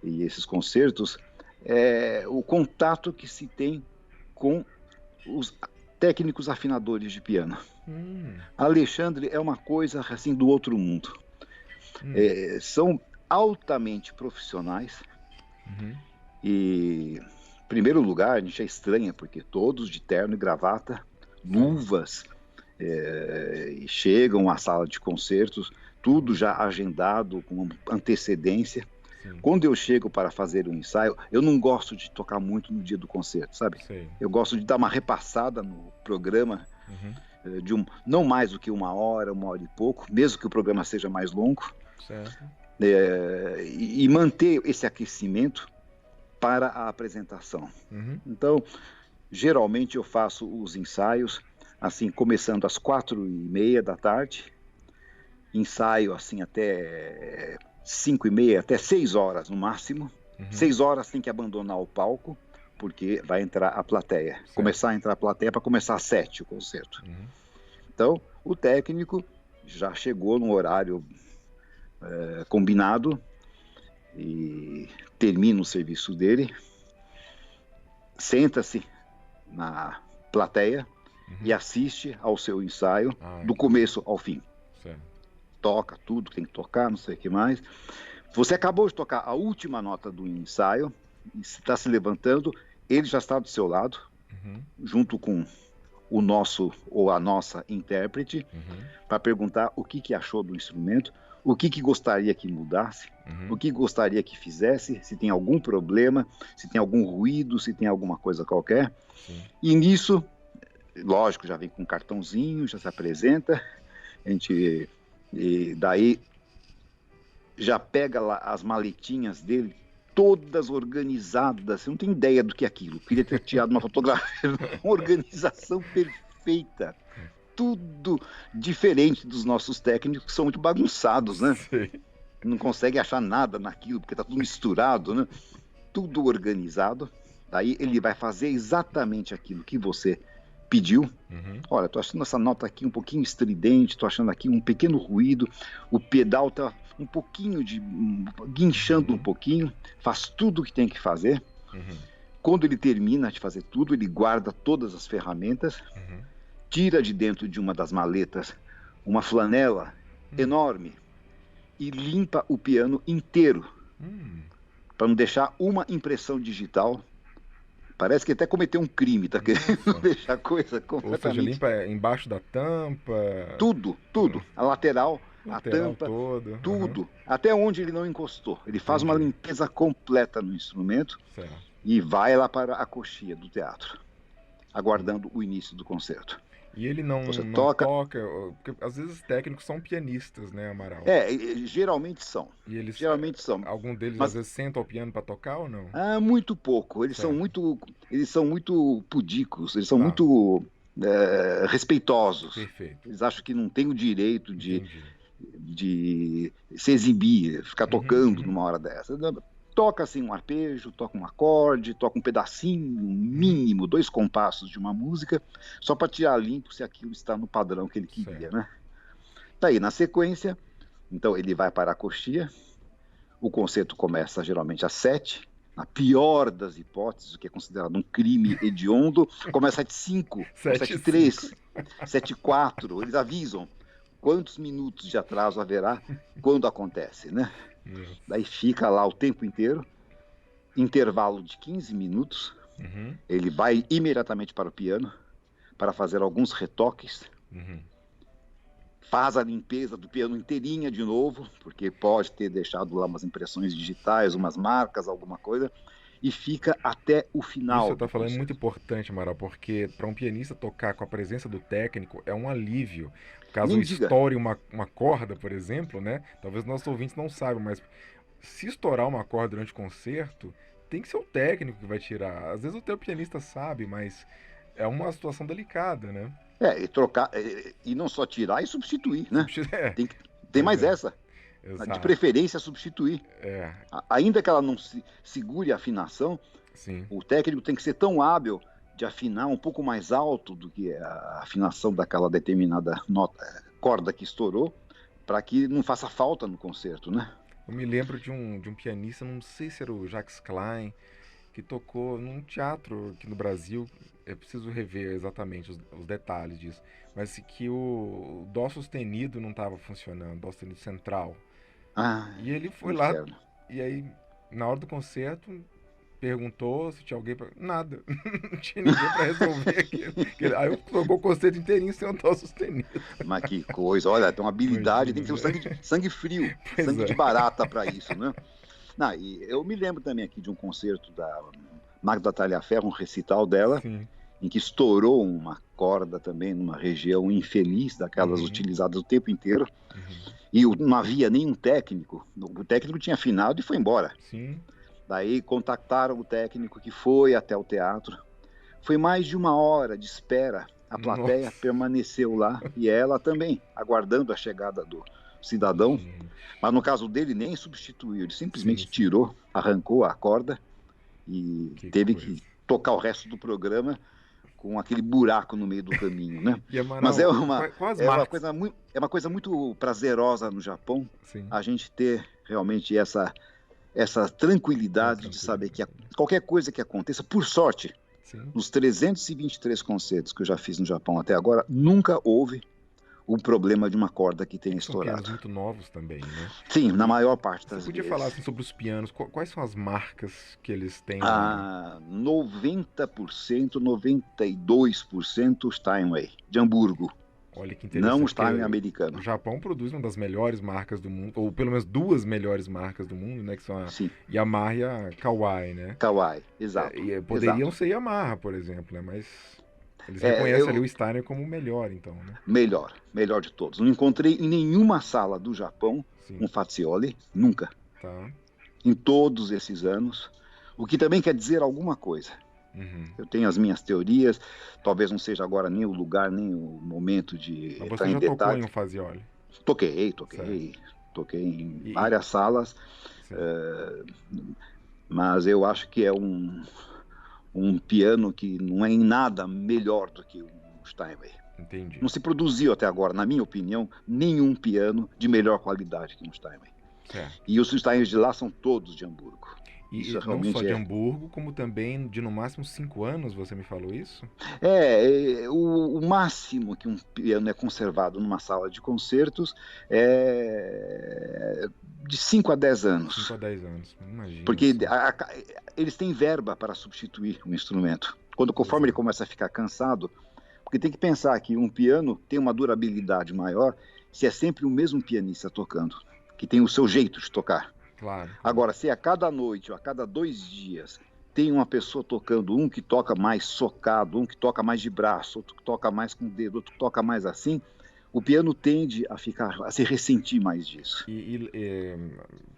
e esses concertos é o contato que se tem com os técnicos afinadores de piano. Hum. Alexandre é uma coisa assim do outro mundo. Hum. É, são altamente profissionais uhum. e, em primeiro lugar, a gente é estranha porque todos de terno e gravata, luvas é, chegam à sala de concertos, tudo já agendado com antecedência. Sim. Quando eu chego para fazer um ensaio, eu não gosto de tocar muito no dia do concerto, sabe? Sim. Eu gosto de dar uma repassada no programa, uhum. Eh, de um, não mais do que uma hora, uma hora e pouco, mesmo que o programa seja mais longo, é, e, e, manter esse aquecimento para a apresentação. Uhum. Então, geralmente eu faço os ensaios assim, começando às quatro e meia da tarde, ensaio assim até cinco e meia, até seis horas no máximo. Uhum. Seis horas tem que abandonar o palco, porque vai entrar a plateia. Certo. Começar a entrar a plateia para começar às sete o concerto. Uhum. Então, o técnico já chegou no horário é, combinado e termina o serviço dele, senta-se na plateia, uhum. e assiste ao seu ensaio ah, do começo ao fim. Certo. Toca tudo, tem que tocar, não sei o que mais. Você acabou de tocar a última nota do ensaio, está se levantando ele já está do seu lado, uhum. junto com o nosso ou a nossa intérprete, uhum. para perguntar o que, que achou do instrumento, o que, que gostaria que mudasse, uhum. o que gostaria que fizesse, se tem algum problema, se tem algum ruído, se tem alguma coisa qualquer. E nisso, lógico, já vem com um cartãozinho, já se apresenta, a gente e daí já pega lá as maletinhas dele, todas organizadas. Você não tem ideia do que é aquilo. Queria ter tirado uma fotografia, uma organização perfeita. Tudo diferente dos nossos técnicos, que são muito bagunçados, né? Sim. Não consegue achar nada naquilo, porque está tudo misturado, né? Tudo organizado. Daí ele vai fazer exatamente aquilo que você pediu. Uhum. Olha, tô achando essa nota aqui um pouquinho estridente, tô achando aqui um pequeno ruído, o pedal tá um pouquinho de guinchando uhum. um pouquinho, faz tudo o que tem que fazer. Uhum. Quando ele termina de fazer tudo, ele guarda todas as ferramentas, uhum. tira de dentro de uma das maletas uma flanela uhum. enorme e limpa o piano inteiro uhum. para não deixar uma impressão digital Parece que até cometeu um crime, tá querendo deixar a coisa completamente... Ou seja, limpa embaixo da tampa... Tudo, tudo. A lateral, lateral a tampa, todo. tudo. Uhum. Até onde ele não encostou. Ele faz Entendi. uma limpeza completa no instrumento certo. e vai lá para a coxia do teatro, aguardando o início do concerto. E ele não, Você não toca... toca, porque às vezes técnicos são pianistas, né, Amaral? É, geralmente são. E eles geralmente são. Algum deles Mas... às vezes senta ao piano para tocar ou não? Ah, muito pouco. Eles certo. são muito, eles são muito pudicos, eles são ah. muito é, respeitosos. Perfeito. Eles acham que não tem o direito de, de se exibir, ficar uhum, tocando uhum. numa hora dessa toca assim um arpejo, toca um acorde, toca um pedacinho mínimo, dois compassos de uma música, só para tirar limpo se aquilo está no padrão que ele queria, certo. né? Daí na sequência, então ele vai para a coxia, o concerto começa geralmente às sete, na pior das hipóteses, o que é considerado um crime hediondo, começa às cinco, sete três, sete quatro, eles avisam quantos minutos de atraso haverá quando acontece, né? Daí fica lá o tempo inteiro, intervalo de 15 minutos. Uhum. Ele vai imediatamente para o piano para fazer alguns retoques. Uhum. Faz a limpeza do piano inteirinha de novo, porque pode ter deixado lá umas impressões digitais, umas marcas, alguma coisa e fica até o final. Isso você está falando é muito importante, Amaral, porque para um pianista tocar com a presença do técnico é um alívio. Caso estoure uma, uma corda, por exemplo, né? Talvez nossos ouvintes não saibam, mas se estourar uma corda durante o concerto, tem que ser o técnico que vai tirar. Às vezes o teu pianista sabe, mas é uma situação delicada, né? É, e trocar, e não só tirar e substituir, né? É. Tem, tem mais é. essa. Exato. De preferência substituir. É. Ainda que ela não se, segure a afinação, Sim. o técnico tem que ser tão hábil de afinar um pouco mais alto do que a afinação daquela determinada nota, corda que estourou, para que não faça falta no concerto, né? Eu me lembro de um, de um pianista, não sei se era o Jacques Klein, que tocou num teatro aqui no Brasil. É preciso rever exatamente os, os detalhes disso. Mas que o, o dó sustenido não estava funcionando, dó sustenido central. Ah, e ele foi lá, e aí, na hora do concerto, perguntou se tinha alguém para Nada. não tinha ninguém para resolver aquilo. Aí eu tocou o concerto inteirinho sem o dó sustenido. Mas que coisa, olha, tem uma habilidade, tem que ter um sangue, de, sangue frio, pois sangue é. de barata para isso, né? Não, e eu me lembro também aqui de um concerto da Magda Talhaferro, um recital dela, Sim. em que estourou uma corda também numa região infeliz, daquelas uhum. utilizadas o tempo inteiro. Uhum. E não havia nenhum técnico. O técnico tinha afinado e foi embora. Sim. Daí contactaram o técnico que foi até o teatro. Foi mais de uma hora de espera. A plateia Nossa. permaneceu lá e ela também, aguardando a chegada do cidadão. Sim. Mas no caso dele, nem substituiu. Ele simplesmente sim, tirou, arrancou a corda e que teve coisa. que tocar o resto do programa com aquele buraco no meio do caminho, né? Amaral, Mas é uma, é uma coisa muito, é uma coisa muito prazerosa no Japão Sim. a gente ter realmente essa essa tranquilidade de saber que a, qualquer coisa que aconteça, por sorte, Sim. nos 323 concertos que eu já fiz no Japão até agora, nunca houve o problema de uma corda que são estourado. São pianos muito novos também, né? Sim, na maior parte das Você podia vezes. falar assim, sobre os pianos, quais são as marcas que eles têm? Ah, 90%, 92% Steinway, de Hamburgo. Olha que interessante. Não o Steinway americano. O Japão produz uma das melhores marcas do mundo, ou pelo menos duas melhores marcas do mundo, né? Que são a Sim. Yamaha e a Kawai, né? Kawai, exato. É, poderiam exato. ser Yamaha, por exemplo, né? Mas eles É, reconhecem eu- ali o Steiner como o melhor, então, né? Melhor, melhor de todos. Não encontrei em nenhuma sala do Japão Sim, um Fazioli, nunca. tá. Em todos esses anos. O que também quer dizer alguma coisa. Uhum. Eu tenho as minhas teorias, talvez não seja agora nem o lugar, nem o momento de Mas entrar você em já tocou detalhes. em um Fazioli. Toquei, toquei. Toquei em E- várias salas. É. mas eu acho que é um, um piano que não é em nada melhor do que o Steinway. Entendi. Não se produziu até agora, na minha opinião, nenhum piano de melhor qualidade que um Steinway. Certo. E os Steinways de lá são todos de Hamburgo. E Isso não só de é. Hamburgo, como também de no máximo cinco anos, você me falou isso? É, é, o, o máximo que um piano é conservado numa sala de concertos é de 5 a 10 anos. 5 a 10 anos, imagina. Porque a- a- eles têm verba para substituir o instrumento. Quando conforme ele começa a ficar cansado, porque tem que pensar que um piano tem uma durabilidade maior se é sempre o mesmo pianista tocando, que tem o seu jeito de tocar. Claro. Agora, se a cada noite ou a cada dois dias tem uma pessoa tocando, um que toca mais socado, um que toca mais de braço, outro que toca mais com o dedo, outro que toca mais assim, o piano tende a ficar a se ressentir mais disso. E,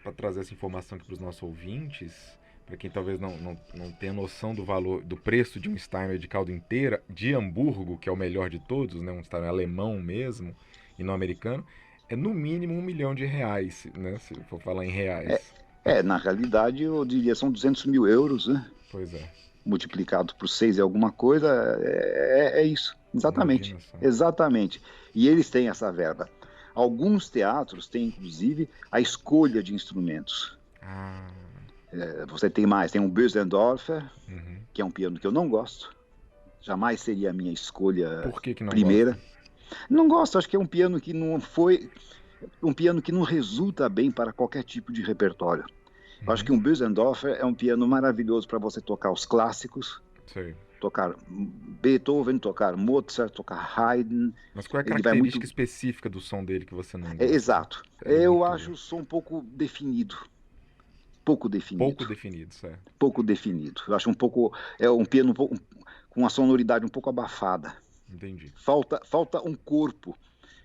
para trazer essa informação aqui para os nossos ouvintes, para quem talvez não, não, não tenha noção do valor, do preço de um Steiner de cauda inteira, de Hamburgo, que é o melhor de todos, né, um Steiner alemão mesmo, e não americano, é no mínimo um milhão de reais, né, se for falar em reais. É, na realidade, eu diria são 200 mil euros, né? Pois é. multiplicado por seis e alguma coisa, é, é- é isso. Exatamente. Exatamente. E eles têm essa verba. Alguns teatros têm, inclusive, a escolha de instrumentos. Ah, É, Você tem mais, tem um Bösendorfer, uhum. que é um piano que eu não gosto. Jamais seria a minha escolha Por que que não primeira. gosta? Não gosto, acho que é um piano que não foi. Um piano que não resulta bem para qualquer tipo de repertório. Eu acho que um Bösendorfer é um piano maravilhoso para você tocar os clássicos, Sei. tocar Beethoven, tocar Mozart, tocar Haydn. Mas qual é a característica muito- específica do som dele que você não É, gosta? exato. É Eu acho o som um pouco definido. Pouco definido. Pouco definido, certo. pouco definido. Eu acho um pouco. É um piano um pouco, com uma sonoridade um pouco abafada. Entendi. Falta, falta um corpo.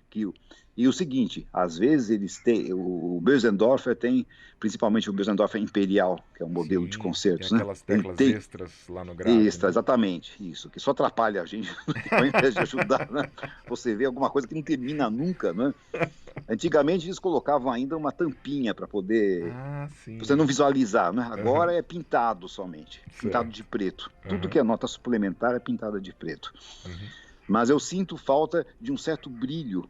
Que, o- e o seguinte, às vezes eles têm. O Bösendorfer tem, principalmente o Bösendorfer Imperial, que é um modelo Sim, de concertos, tem né? aquelas teclas tem- extras lá no grave. Extra, né? exatamente, isso, que só atrapalha a gente ao invés de ajudar, né? Você vê alguma coisa que não termina nunca, né? Antigamente eles colocavam ainda uma tampinha para poder Ah, você não visualizar, né? Agora é pintado somente, pintado Certo. de preto. Uhum. Tudo que é nota suplementar é pintada de preto. Uhum, Mas eu sinto falta de um certo brilho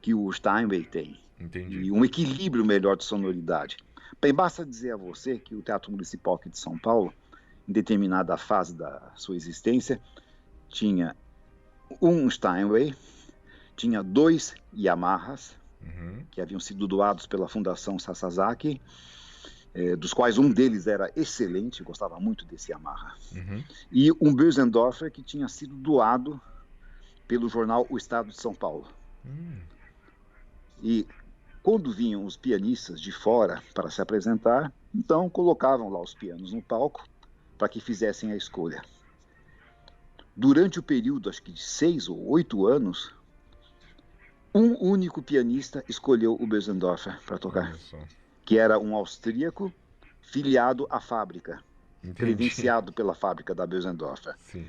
que o Steinway tem Entendi. e um equilíbrio melhor de sonoridade. Bem, basta dizer a você que o Teatro Municipal aqui de São Paulo, em determinada fase da sua existência, tinha um Steinway, tinha dois Yamahas, Uhum, que haviam sido doados pela Fundação Sasazaki, eh, dos quais um deles era excelente, gostava muito desse Yamaha, uhum. e um Bösendorfer que tinha sido doado pelo jornal O Estado de São Paulo. Hum, E quando vinham os pianistas de fora para se apresentar, então colocavam lá os pianos no palco para que fizessem a escolha. Durante o período, acho que de seis ou oito anos, um único pianista escolheu o Bösendorfer para tocar, que era um austríaco filiado à fábrica, Entendi. credenciado pela fábrica da Bösendorfer. Sim.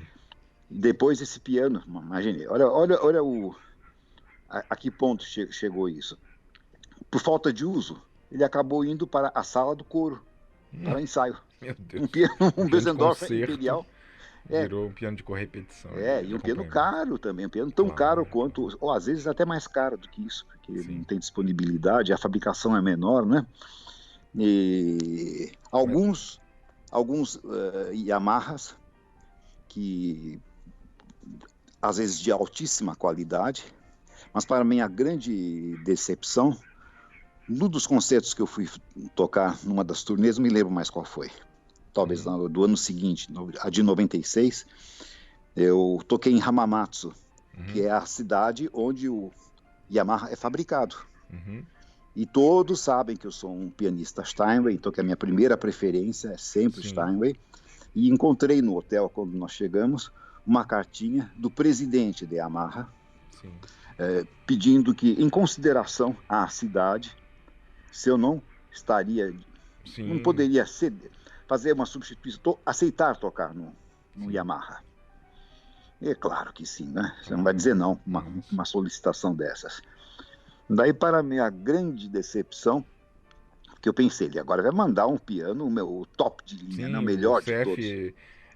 Depois esse piano, imagine, olha, olha, olha o, a, a que ponto che- chegou isso. Por falta de uso, ele acabou indo para a sala do coro, para ensaio. Meu Deus. Um piano, um Bösendorfer concerto. imperial. é. Virou um piano de correpetição. É, de e um piano caro também, um piano tão Claro. caro quanto, ou às vezes até mais caro do que isso, porque Sim. não tem disponibilidade, a fabricação é menor, né? E alguns, alguns eh, Yamahas que às vezes de altíssima qualidade, Mas para minha grande decepção, num dos concertos que eu fui tocar numa das turnês, não me lembro mais qual foi. Talvez uhum. do ano seguinte, a de 96, eu toquei em Hamamatsu, uhum. que é a cidade onde o Yamaha é fabricado. Uhum. E todos sabem que eu sou um pianista Steinway, então que a minha primeira preferência é sempre Sim. Steinway. E encontrei no hotel, quando nós chegamos, uma cartinha do presidente de Yamaha, é, pedindo que, em consideração à cidade, se eu não estaria, Sim. não poderia ceder, fazer uma substituição, to, aceitar tocar no, no Yamaha. É claro que sim, né? Você não vai dizer não uma, uma solicitação dessas. Daí, para minha grande decepção, que eu pensei, ele agora vai mandar um piano, o meu top de linha, Sim, né? o melhor CF, de todos.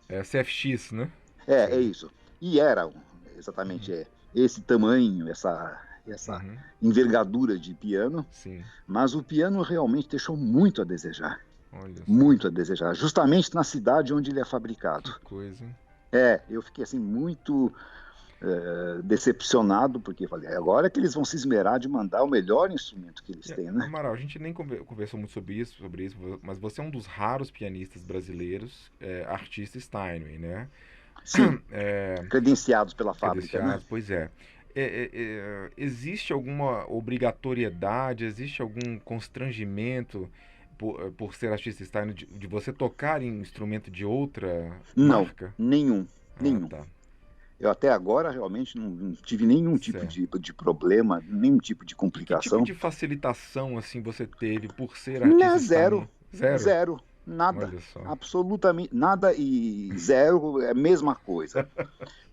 É, CFX, né? É, é isso. E era exatamente uhum. é, esse tamanho, essa, essa uhum. envergadura de piano. Sim. Mas o piano realmente deixou muito a desejar. muito a desejar. Justamente na cidade onde ele é fabricado. Que coisa, hein? É, eu fiquei assim muito é, decepcionado, porque falei, agora é que eles vão se esmerar de mandar o melhor instrumento que eles é, têm, né? Amaral, a gente nem conversou muito sobre isso, sobre isso, mas você é um dos raros pianistas brasileiros, é, artista Steinway, né? Sim, é, credenciados pela fábrica, né? credenciados, né? Pois é. É, é, é. existe alguma obrigatoriedade, existe algum constrangimento por, por ser artista de, de, você tocar em instrumento de outra não, marca? Nenhum, ah, nenhum. Tá. Eu até agora realmente não tive nenhum tipo de, de problema, nenhum tipo de complicação. Que tipo de facilitação assim você teve por ser artista? Não, zero, zero, zero, nada, absolutamente nada e zero é a mesma coisa,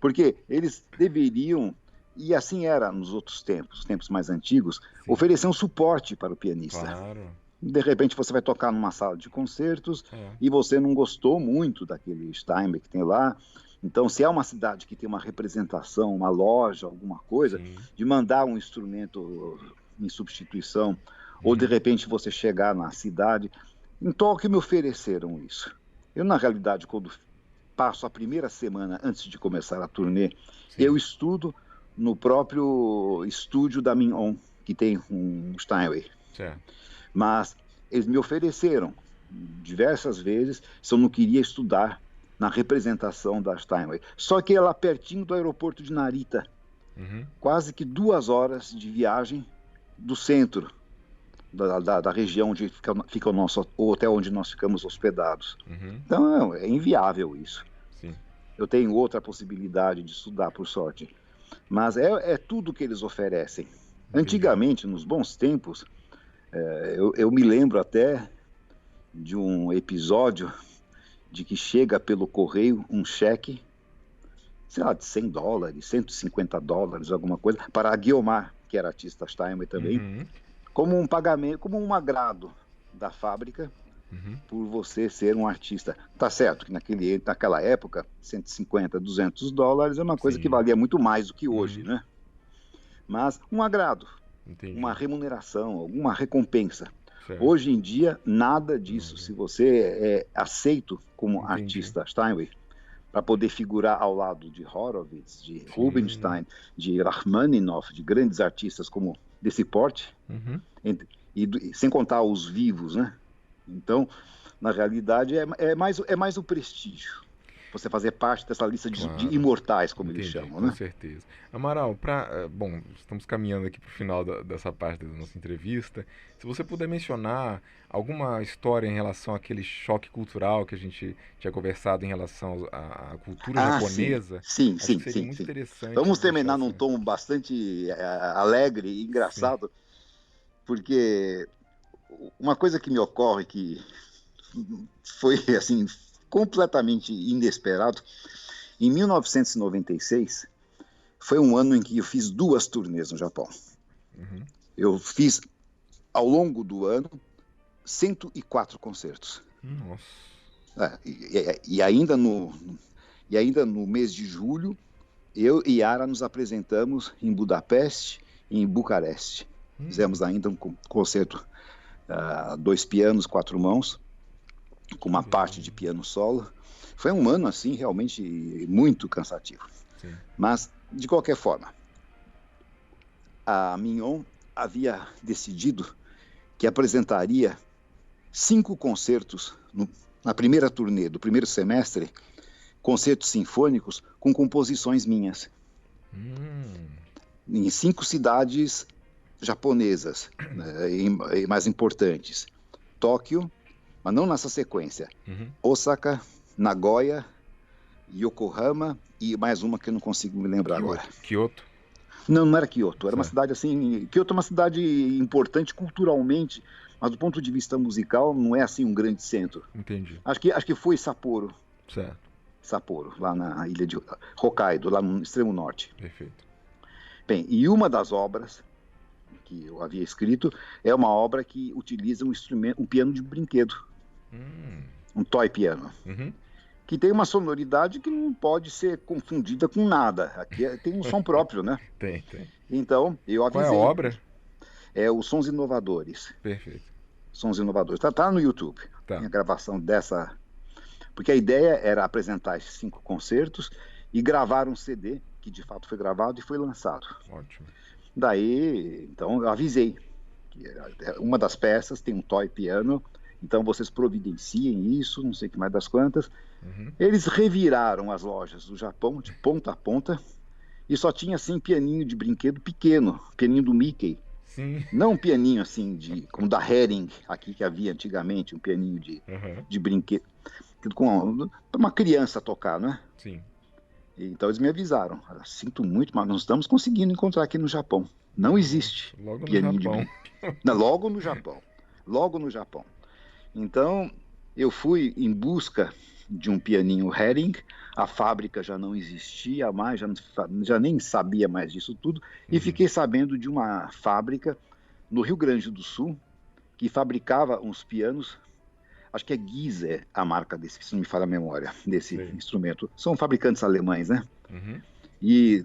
porque eles deveriam e assim era nos outros tempos, tempos mais antigos, Sim. oferecer um suporte para o pianista. Claro. De repente você vai tocar numa sala de concertos é. e você não gostou muito daquele Steinbeck que tem lá então, se é uma cidade que tem uma representação, uma loja, alguma coisa, Sim. de mandar um instrumento em substituição, ou de repente você chegar na cidade, então que me ofereceram isso. Eu, na realidade, quando passo a primeira semana antes de começar a turnê, Sim. eu estudo no próprio estúdio da Mignon, que tem um Steinway. Certo. Mas eles me ofereceram diversas vezes se eu não queria estudar na representação da Steinway. Só que ela pertinho do aeroporto de Narita, uhum. quase que duas horas de viagem do centro da, da, da região onde fica, fica, o nosso o hotel onde nós ficamos hospedados. Uhum. Então é, é inviável isso. Sim. Eu tenho outra possibilidade de estudar, por sorte. Mas é, é tudo que eles oferecem. Entendi. Antigamente, nos bons tempos, é, eu, eu me lembro até de um episódio de que chega pelo correio um cheque, sei lá, de 100 dólares, 150 dólares, alguma coisa, para a Guiomar, que era artista Steinway também, uhum. Como um pagamento, como um agrado da fábrica uhum. por você ser um artista. Tá certo que naquele, naquela época, 150, 200 dólares é uma coisa Sim. que valia muito mais do que hoje, uhum. né? Mas um agrado, Entendi. uma remuneração, alguma recompensa. Certo. Hoje em dia, nada disso. Uhum. Se você é aceito como Entendi. artista Steinway, para poder figurar ao lado de Horowitz, de Sim. Rubinstein, de Rachmaninoff, de grandes artistas como desse porte, uhum. e, e, sem contar os vivos, né? Então, na realidade, é, é, mais, é mais o prestígio você fazer parte dessa lista de, claro. de imortais, como Entendi, eles chamam, né? Com certeza. Amaral, pra, eh, bom, estamos caminhando aqui para o final da, dessa parte da nossa entrevista. Se você puder mencionar alguma história em relação àquele choque cultural que a gente tinha conversado em relação à, cultura ah, japonesa, sim, sim, sim, sim, sim. interessante. Vamos terminar num tom bastante uh, alegre e engraçado, sim. porque uma coisa que me ocorre que foi assim completamente inesperado. Em 1996, foi um ano em que eu fiz duas turnês no Japão. Uhum. Eu fiz, ao longo do ano, 104 concertos. Nossa. É, e, e, ainda no, e ainda no mês de julho, eu e Yara nos apresentamos em Budapeste e em Bucareste. Hum. Fizemos ainda um concerto, uh, dois pianos, quatro mãos com uma parte de piano solo. Foi um ano assim realmente muito cansativo. Sim. Mas de qualquer forma, a Mignon havia decidido que apresentaria cinco concertos no, na primeira turnê do primeiro semestre, concertos sinfônicos com composições minhas. Hum. Em cinco cidades japonesas né, e, e mais importantes: Tóquio, mas não nessa sequência, uhum. Osaka, Nagoya, Yokohama e mais uma que eu não consigo me lembrar Kyoto. agora. Kyoto? Não, não era Kyoto. Era uma cidade assim. Kyoto é uma cidade importante culturalmente, mas do ponto de vista musical não é assim um grande centro. Entendi. Acho que, acho que foi Sapporo. Certo. Sapporo, lá na ilha de Hokkaido, lá no extremo norte. Perfeito. Bem, e uma das obras que eu havia escrito é uma obra que utiliza um instrumento, um piano de brinquedo. Hum. Um toy piano. Uhum que tem uma sonoridade que não pode ser confundida com nada. Aqui é, tem um som próprio, né? Tem, tem. Então, eu avisei. Qual é a obra? É os Sons Inovadores. Perfeito. Sons Inovadores. Tá, tá no YouTube. Tá. Tem a gravação dessa. Porque a ideia era apresentar esses cinco concertos e gravar um CD, que de fato foi gravado e foi lançado. Ótimo. Daí, então, eu avisei. Que uma das peças tem um toy piano então vocês providenciem isso, não sei o que mais das quantas. Uhum. Eles reviraram as lojas do Japão de ponta a ponta e só tinha assim pianinho de brinquedo pequeno, pianinho do Mickey. Sim. Não um pianinho assim de como da Hering aqui que havia antigamente, um pianinho de, uhum. de brinquedo com uma criança tocar, né? Sim. Então eles me avisaram. Sinto muito, mas não estamos conseguindo encontrar aqui no Japão. Não existe. Logo no pianinho Japão. De... Não, logo no Japão. Logo no Japão. Então, eu fui em busca de um pianinho Hering, a fábrica já não existia mais, já, já nem sabia mais disso tudo, uhum. e fiquei sabendo de uma fábrica no Rio Grande do Sul que fabricava uns pianos, acho que é Giese a marca desse, se não me falha a memória, desse Sim. instrumento. São fabricantes alemães, né? Uhum. E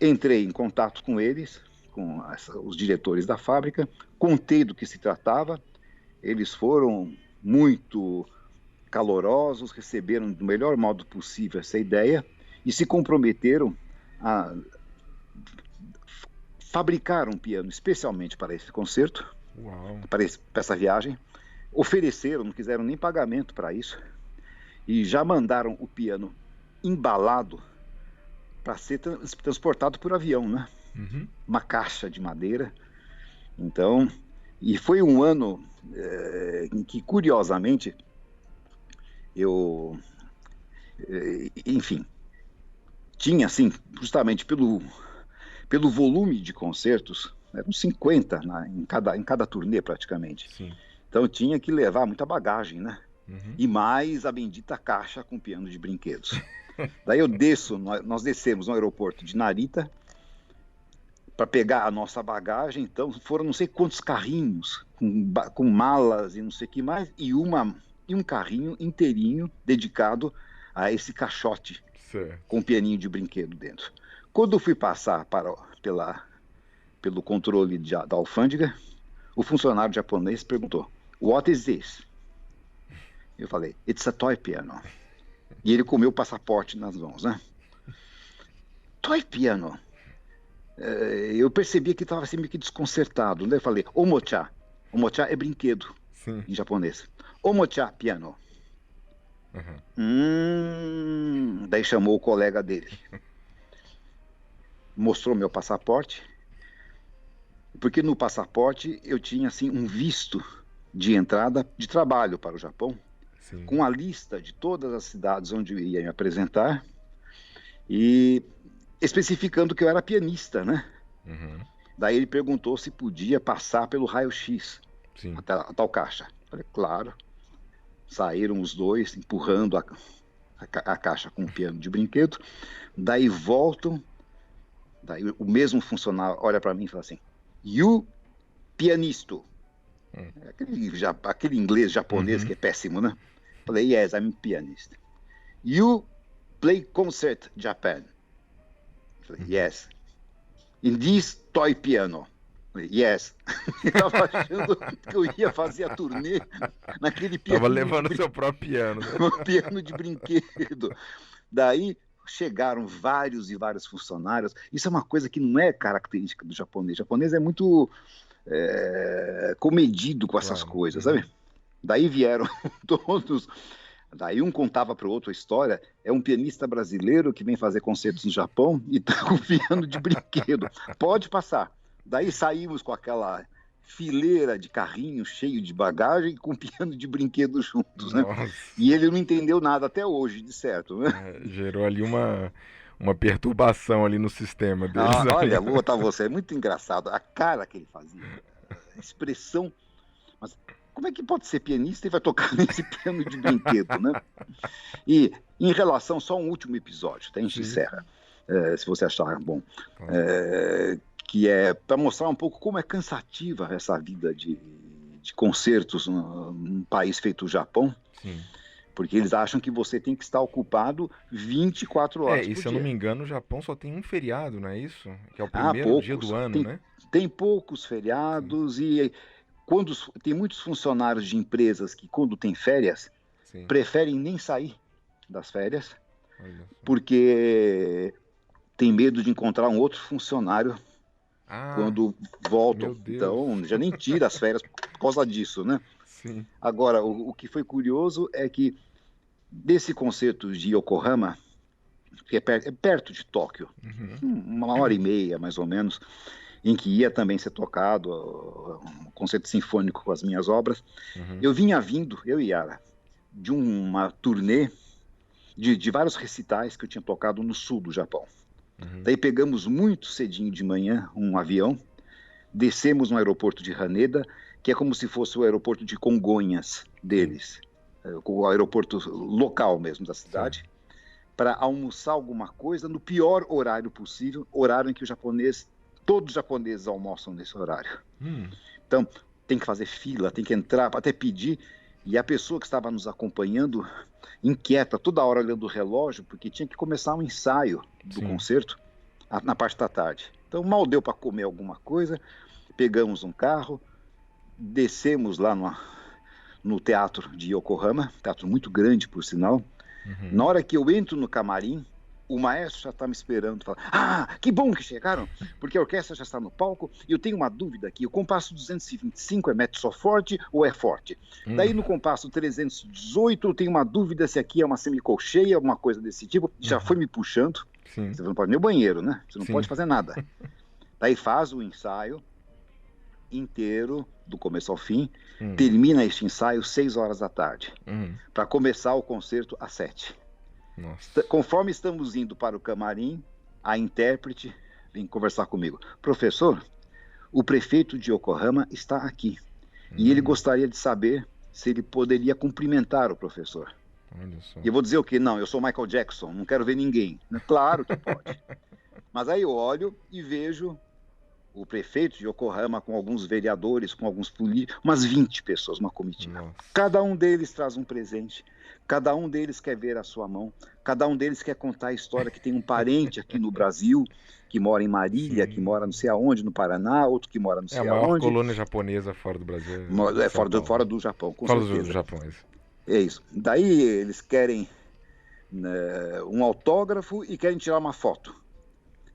entrei em contato com eles, com essa, os diretores da fábrica, contei do que se tratava, eles foram muito calorosos, receberam do melhor modo possível essa ideia e se comprometeram a fabricar um piano especialmente para esse concerto, para, esse, para essa viagem. Ofereceram, não quiseram nem pagamento para isso e já mandaram o piano embalado para ser transportado por avião, né? Uhum. Uma caixa de madeira. Então, e foi um ano é, em que, curiosamente, eu, é, enfim, tinha, assim, justamente pelo, pelo volume de concertos, eram 50 na, em, cada, em cada turnê praticamente. Sim. Então tinha que levar muita bagagem, né? Uhum. E mais a bendita caixa com piano de brinquedos. Daí eu desço, nós descemos no aeroporto de Narita, para pegar a nossa bagagem. Então foram não sei quantos carrinhos com, com malas e não sei o que mais e uma e um carrinho inteirinho dedicado a esse caixote certo. com um pianinho de brinquedo dentro. Quando eu fui passar para pela pelo controle de, da alfândega, o funcionário japonês perguntou: What is this? Eu falei: It's a toy piano. E ele comeu o passaporte nas mãos, né? Toy piano. Eh, eu percebi que estava assim meio que desconcertado. Né? Eu falei, omocha. Omocha é brinquedo Sim. em japonês. Omocha, piano. Uhum. Hum, daí chamou o colega dele. Mostrou meu passaporte. Porque no passaporte eu tinha assim um visto de entrada de trabalho para o Japão, Sim. com a lista de todas as cidades onde eu ia me apresentar. E especificando que eu era pianista, né? Uhum. Daí ele perguntou se podia passar pelo raio-x até a tal caixa. Falei, claro. Saíram os dois empurrando a, a, a caixa com o piano de brinquedo. Daí voltam. Daí o mesmo funcionário olha para mim e fala assim: You pianisto. Hum. Aquele, já, aquele inglês japonês uhum. que é péssimo, né? Falei, yes, I'm pianist. You play concert Japan. Yes. In this toy piano. Yes. Estava achando que eu ia fazer a turnê naquele piano. Tava levando seu próprio piano. Né? piano de brinquedo. Daí chegaram vários e vários funcionários. Isso é uma coisa que não é característica do japonês. O japonês é muito é, comedido com essas claro. coisas, sabe? Daí vieram todos. Daí um contava para o outro a história. É um pianista brasileiro que vem fazer concertos no Japão e está com piano de brinquedo. Pode passar. Daí saímos com aquela fileira de carrinho cheio de bagagem com piano de brinquedo juntos, né? E ele não entendeu nada até hoje, de certo. Né? É, gerou ali uma, uma perturbação ali no sistema deles. Ah, olha, vou botar você, é muito engraçado. A cara que ele fazia, a expressão. Mas como é que pode ser pianista e vai tocar nesse piano de brinquedo, né? E em relação, só um último episódio, tá? a gente encerra, é, se você achar bom. É, que é para mostrar um pouco como é cansativa essa vida de, de concertos num, num país feito o Japão. Sim. Porque eles acham que você tem que estar ocupado 24 horas. É, e se eu não me engano, o Japão só tem um feriado, não é isso? Que é o ah, primeiro ah, poucos, dia do ano, tem, né? Tem poucos feriados Sim. e quando tem muitos funcionários de empresas que, quando tem férias, Sim. preferem nem sair das férias, porque tem medo de encontrar um outro funcionário ah, quando voltam. Então, já nem tira as férias por causa disso, né? Sim. Agora, o, o, que foi curioso é que desse concerto de Yokohama, que é, per, é perto de Tóquio, uhum. uma hora e meia mais ou menos, em que ia também ser tocado um concerto sinfônico com as minhas obras, uhum. eu vinha vindo, eu e Yara, de uma turnê de, de vários recitais que eu tinha tocado no sul do Japão. Uhum. Daí pegamos muito cedinho de manhã um avião, descemos no aeroporto de Haneda, que é como se fosse o aeroporto de Congonhas deles, é, o aeroporto local mesmo da cidade, para almoçar alguma coisa no pior horário possível, horário em que o japonês, todos os japoneses almoçam nesse horário. Hum. Então, tem que fazer fila, tem que entrar, até pedir. E a pessoa que estava nos acompanhando inquieta, toda hora olhando o relógio, porque tinha que começar um ensaio do Sim. concerto na parte da tarde. Então mal deu para comer alguma coisa, pegamos um carro, descemos lá no, no teatro de Yokohama, teatro muito grande por sinal. Uhum. Na hora que eu entro no camarim, o maestro já está me esperando, fala, ah, que bom que chegaram, porque a orquestra já está no palco e eu tenho uma dúvida aqui, o compasso 225 é mezzo forte ou é forte? Hum. Daí no compasso 318 eu tenho uma dúvida se aqui é uma semicolcheia, alguma coisa desse tipo, já uhum. foi me puxando, Sim. você não pode nem o banheiro, né? Você não Sim. pode fazer nada. Daí faz o ensaio inteiro, do começo ao fim, hum. termina este ensaio 6 horas da tarde, hum. para começar o concerto às 7. Nossa. Conforme estamos indo para o camarim, a intérprete vem conversar comigo. Professor, o prefeito de Yokohama está aqui hum. e ele hum. gostaria de saber se ele poderia cumprimentar o professor. E eu vou dizer o que? Não, eu sou Michael Jackson, não quero ver ninguém. Claro que pode. Mas aí eu olho e vejo o prefeito de Yokohama com alguns vereadores, com alguns políticos, umas 20 pessoas, uma comitiva. Nossa. Cada um deles traz um presente. Cada um deles quer ver a sua mão, cada um deles quer contar a história que tem um parente aqui no Brasil, que mora em Marília, Sim. que mora não sei aonde, no Paraná, outro que mora não sei aonde. É a maior aonde. colônia japonesa fora do Brasil. É, fora do, fora do Japão, com fora certeza. do Japão, é isso. É isso. Daí eles querem né, um autógrafo e querem tirar uma foto.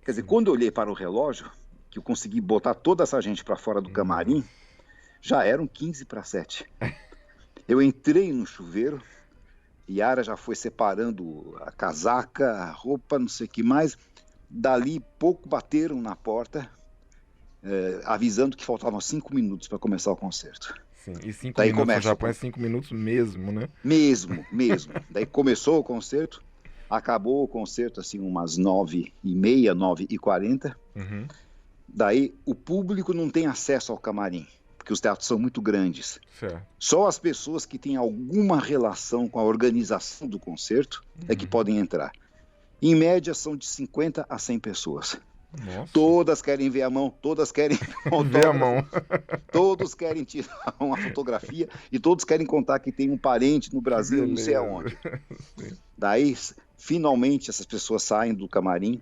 Quer dizer, quando eu olhei para o relógio, que eu consegui botar toda essa gente para fora do camarim, já eram 15 para 7. Eu entrei no chuveiro, Yara já foi separando a casaca, a roupa, não sei o que mais. Dali, pouco bateram na porta, é, avisando que faltavam cinco minutos para começar o concerto. Sim, e cinco Daí minutos começa, no Japão é cinco minutos mesmo, né? Mesmo, mesmo. Daí começou o concerto, acabou o concerto assim umas nove e meia, nove e quarenta. Uhum. Daí o público não tem acesso ao camarim porque os teatros são muito grandes. Certo. Só as pessoas que têm alguma relação com a organização do concerto uhum. é que uhum. podem entrar. Em média, são de 50 a 100 pessoas. Nossa. Todas querem ver a mão, todas querem ver a mão. todos querem tirar uma fotografia e todos querem contar que tem um parente no Brasil, não sei aonde. Sim. Daí, finalmente, essas pessoas saem do camarim.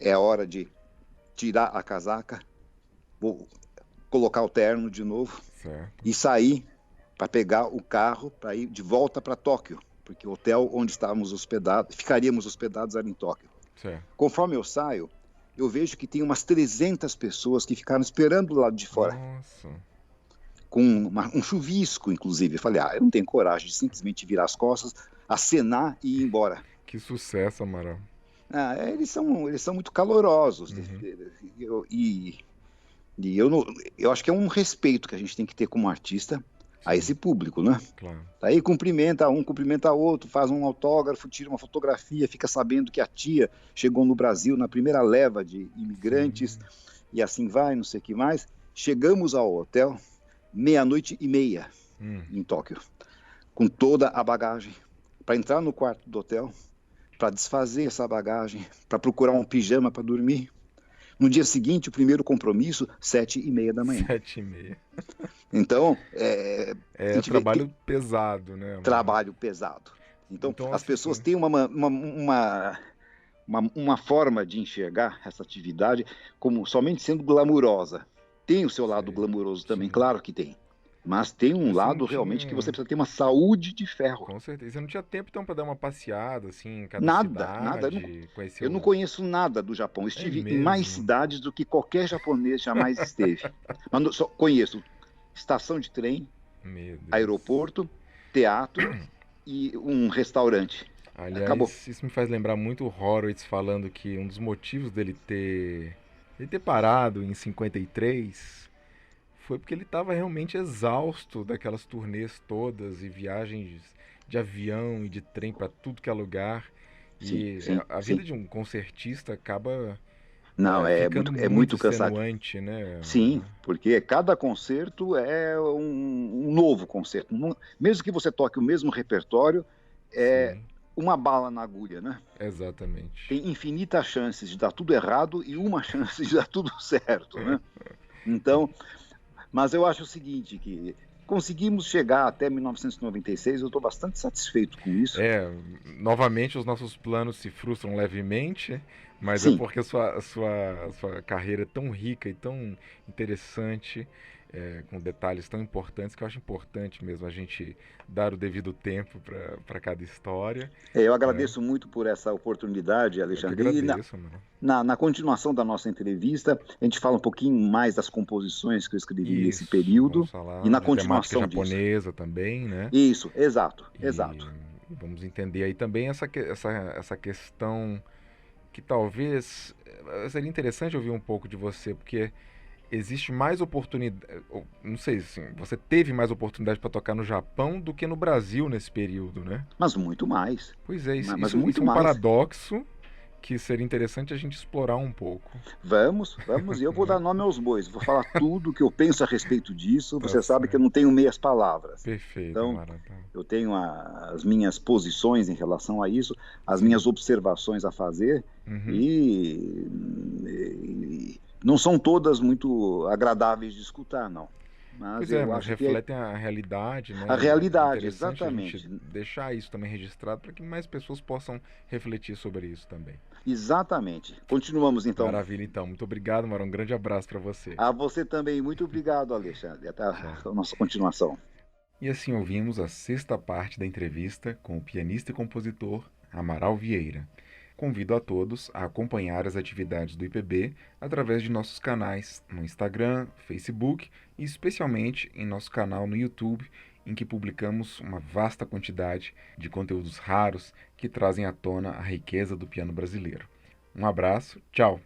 É hora de tirar a casaca, vou colocar o terno de novo certo. e sair para pegar o carro para ir de volta para Tóquio, porque o hotel onde estávamos hospedados, ficaríamos hospedados era em Tóquio. Certo. Conforme eu saio, eu vejo que tem umas 300 pessoas que ficaram esperando do lado de fora. Nossa. Com uma, um chuvisco, inclusive. Eu falei, ah, eu não tenho coragem de simplesmente virar as costas, acenar e ir embora. Que sucesso, Amaral. Ah, é, eles, são, eles são muito calorosos. Uhum. E, e eu, não, eu acho que é um respeito que a gente tem que ter como artista a esse público, né? Claro. Aí cumprimenta um, cumprimenta outro, faz um autógrafo, tira uma fotografia, fica sabendo que a tia chegou no Brasil na primeira leva de imigrantes Sim. e assim vai, não sei o que mais. Chegamos ao hotel meia-noite e meia hum. em Tóquio, com toda a bagagem. Para entrar no quarto do hotel, para desfazer essa bagagem, para procurar um pijama para dormir. No dia seguinte, o primeiro compromisso, sete e meia da manhã. Sete e meia. Então, é... É trabalho que... pesado, né? Trabalho pesado. Então, então as assim, pessoas têm uma, uma, uma, uma, uma forma de enxergar essa atividade como somente sendo glamurosa. Tem o seu lado glamuroso também, Sim. claro que tem. Mas tem um lado realmente tinha... que você precisa ter uma saúde de ferro. Com certeza. Você não tinha tempo então para dar uma passeada assim em cada nada, cidade? Nada, nada. Eu, não conheço nada do Japão. Eu é estive é em mais cidades do que qualquer japonês jamais esteve. Mas só conheço estação de trem, aeroporto, teatro e um restaurante. Aliás, Acabou. isso me faz lembrar muito o Horowitz falando que um dos motivos dele ter, ele ter parado em 53 foi porque ele estava realmente exausto daquelas turnês todas e viagens de avião e de trem para tudo que é lugar. Sim, e sim, a, vida de um concertista acaba não, é, é muito, é muito cansado. Né? Sim, porque cada concerto é um, um novo concerto. Mesmo que você toque o mesmo repertório, é Sim. uma bala na agulha, né? Exatamente. Tem infinitas chances de dar tudo errado e uma chance de dar tudo certo, né? Então, mas eu acho o seguinte, que conseguimos chegar até 1996, eu estou bastante satisfeito com isso. É, novamente os nossos planos se frustram levemente, mas é Sim. é porque a sua, a sua, a sua carreira é tão rica e tão interessante é, com detalhes tão importantes que eu acho importante mesmo a gente dar o devido tempo para cada história. É, eu agradeço é. muito por essa oportunidade, Alexandre. Eu agradeço, na, na, na, continuação da nossa entrevista, a gente fala um pouquinho mais das composições que eu escrevi Isso, nesse período e na continuação japonesa disso. também, né? Isso, exato, e, exato. Vamos entender aí também essa, essa, essa questão que talvez eh, seria interessante ouvir um pouco de você, porque existe mais oportunidade. Não sei assim, você teve mais oportunidade para tocar no Japão do que no Brasil nesse período, né? Mas muito mais. Pois é, isso, mas, mas isso, muito isso é um mais. paradoxo que seria interessante a gente explorar um pouco. Vamos, vamos, e eu vou dar nome aos bois, vou falar tudo que eu penso a respeito disso. Tá você sabe que eu não tenho meias palavras. Perfeito. Então, eu tenho a, as minhas posições em relação a isso, as minhas observações a fazer uhum. e, e não são todas muito agradáveis de escutar, não. Mas pois é, mas refletem que... a realidade, né? A realidade, é exatamente. Deixar isso também registrado para que mais pessoas possam refletir sobre isso também. Exatamente. Continuamos então. Maravilha, então. Muito obrigado, Mara. Um grande abraço para você. A você também. Muito obrigado, Alexandre. Até a nossa continuação. E assim ouvimos a sexta parte da entrevista com o pianista e compositor Amaral Vieira. Convido a todos a acompanhar as atividades do IPB através de nossos canais no Instagram, Facebook e especialmente em nosso canal no YouTube, em que publicamos uma vasta quantidade de conteúdos raros que trazem à tona a riqueza do piano brasileiro. Um abraço, tchau!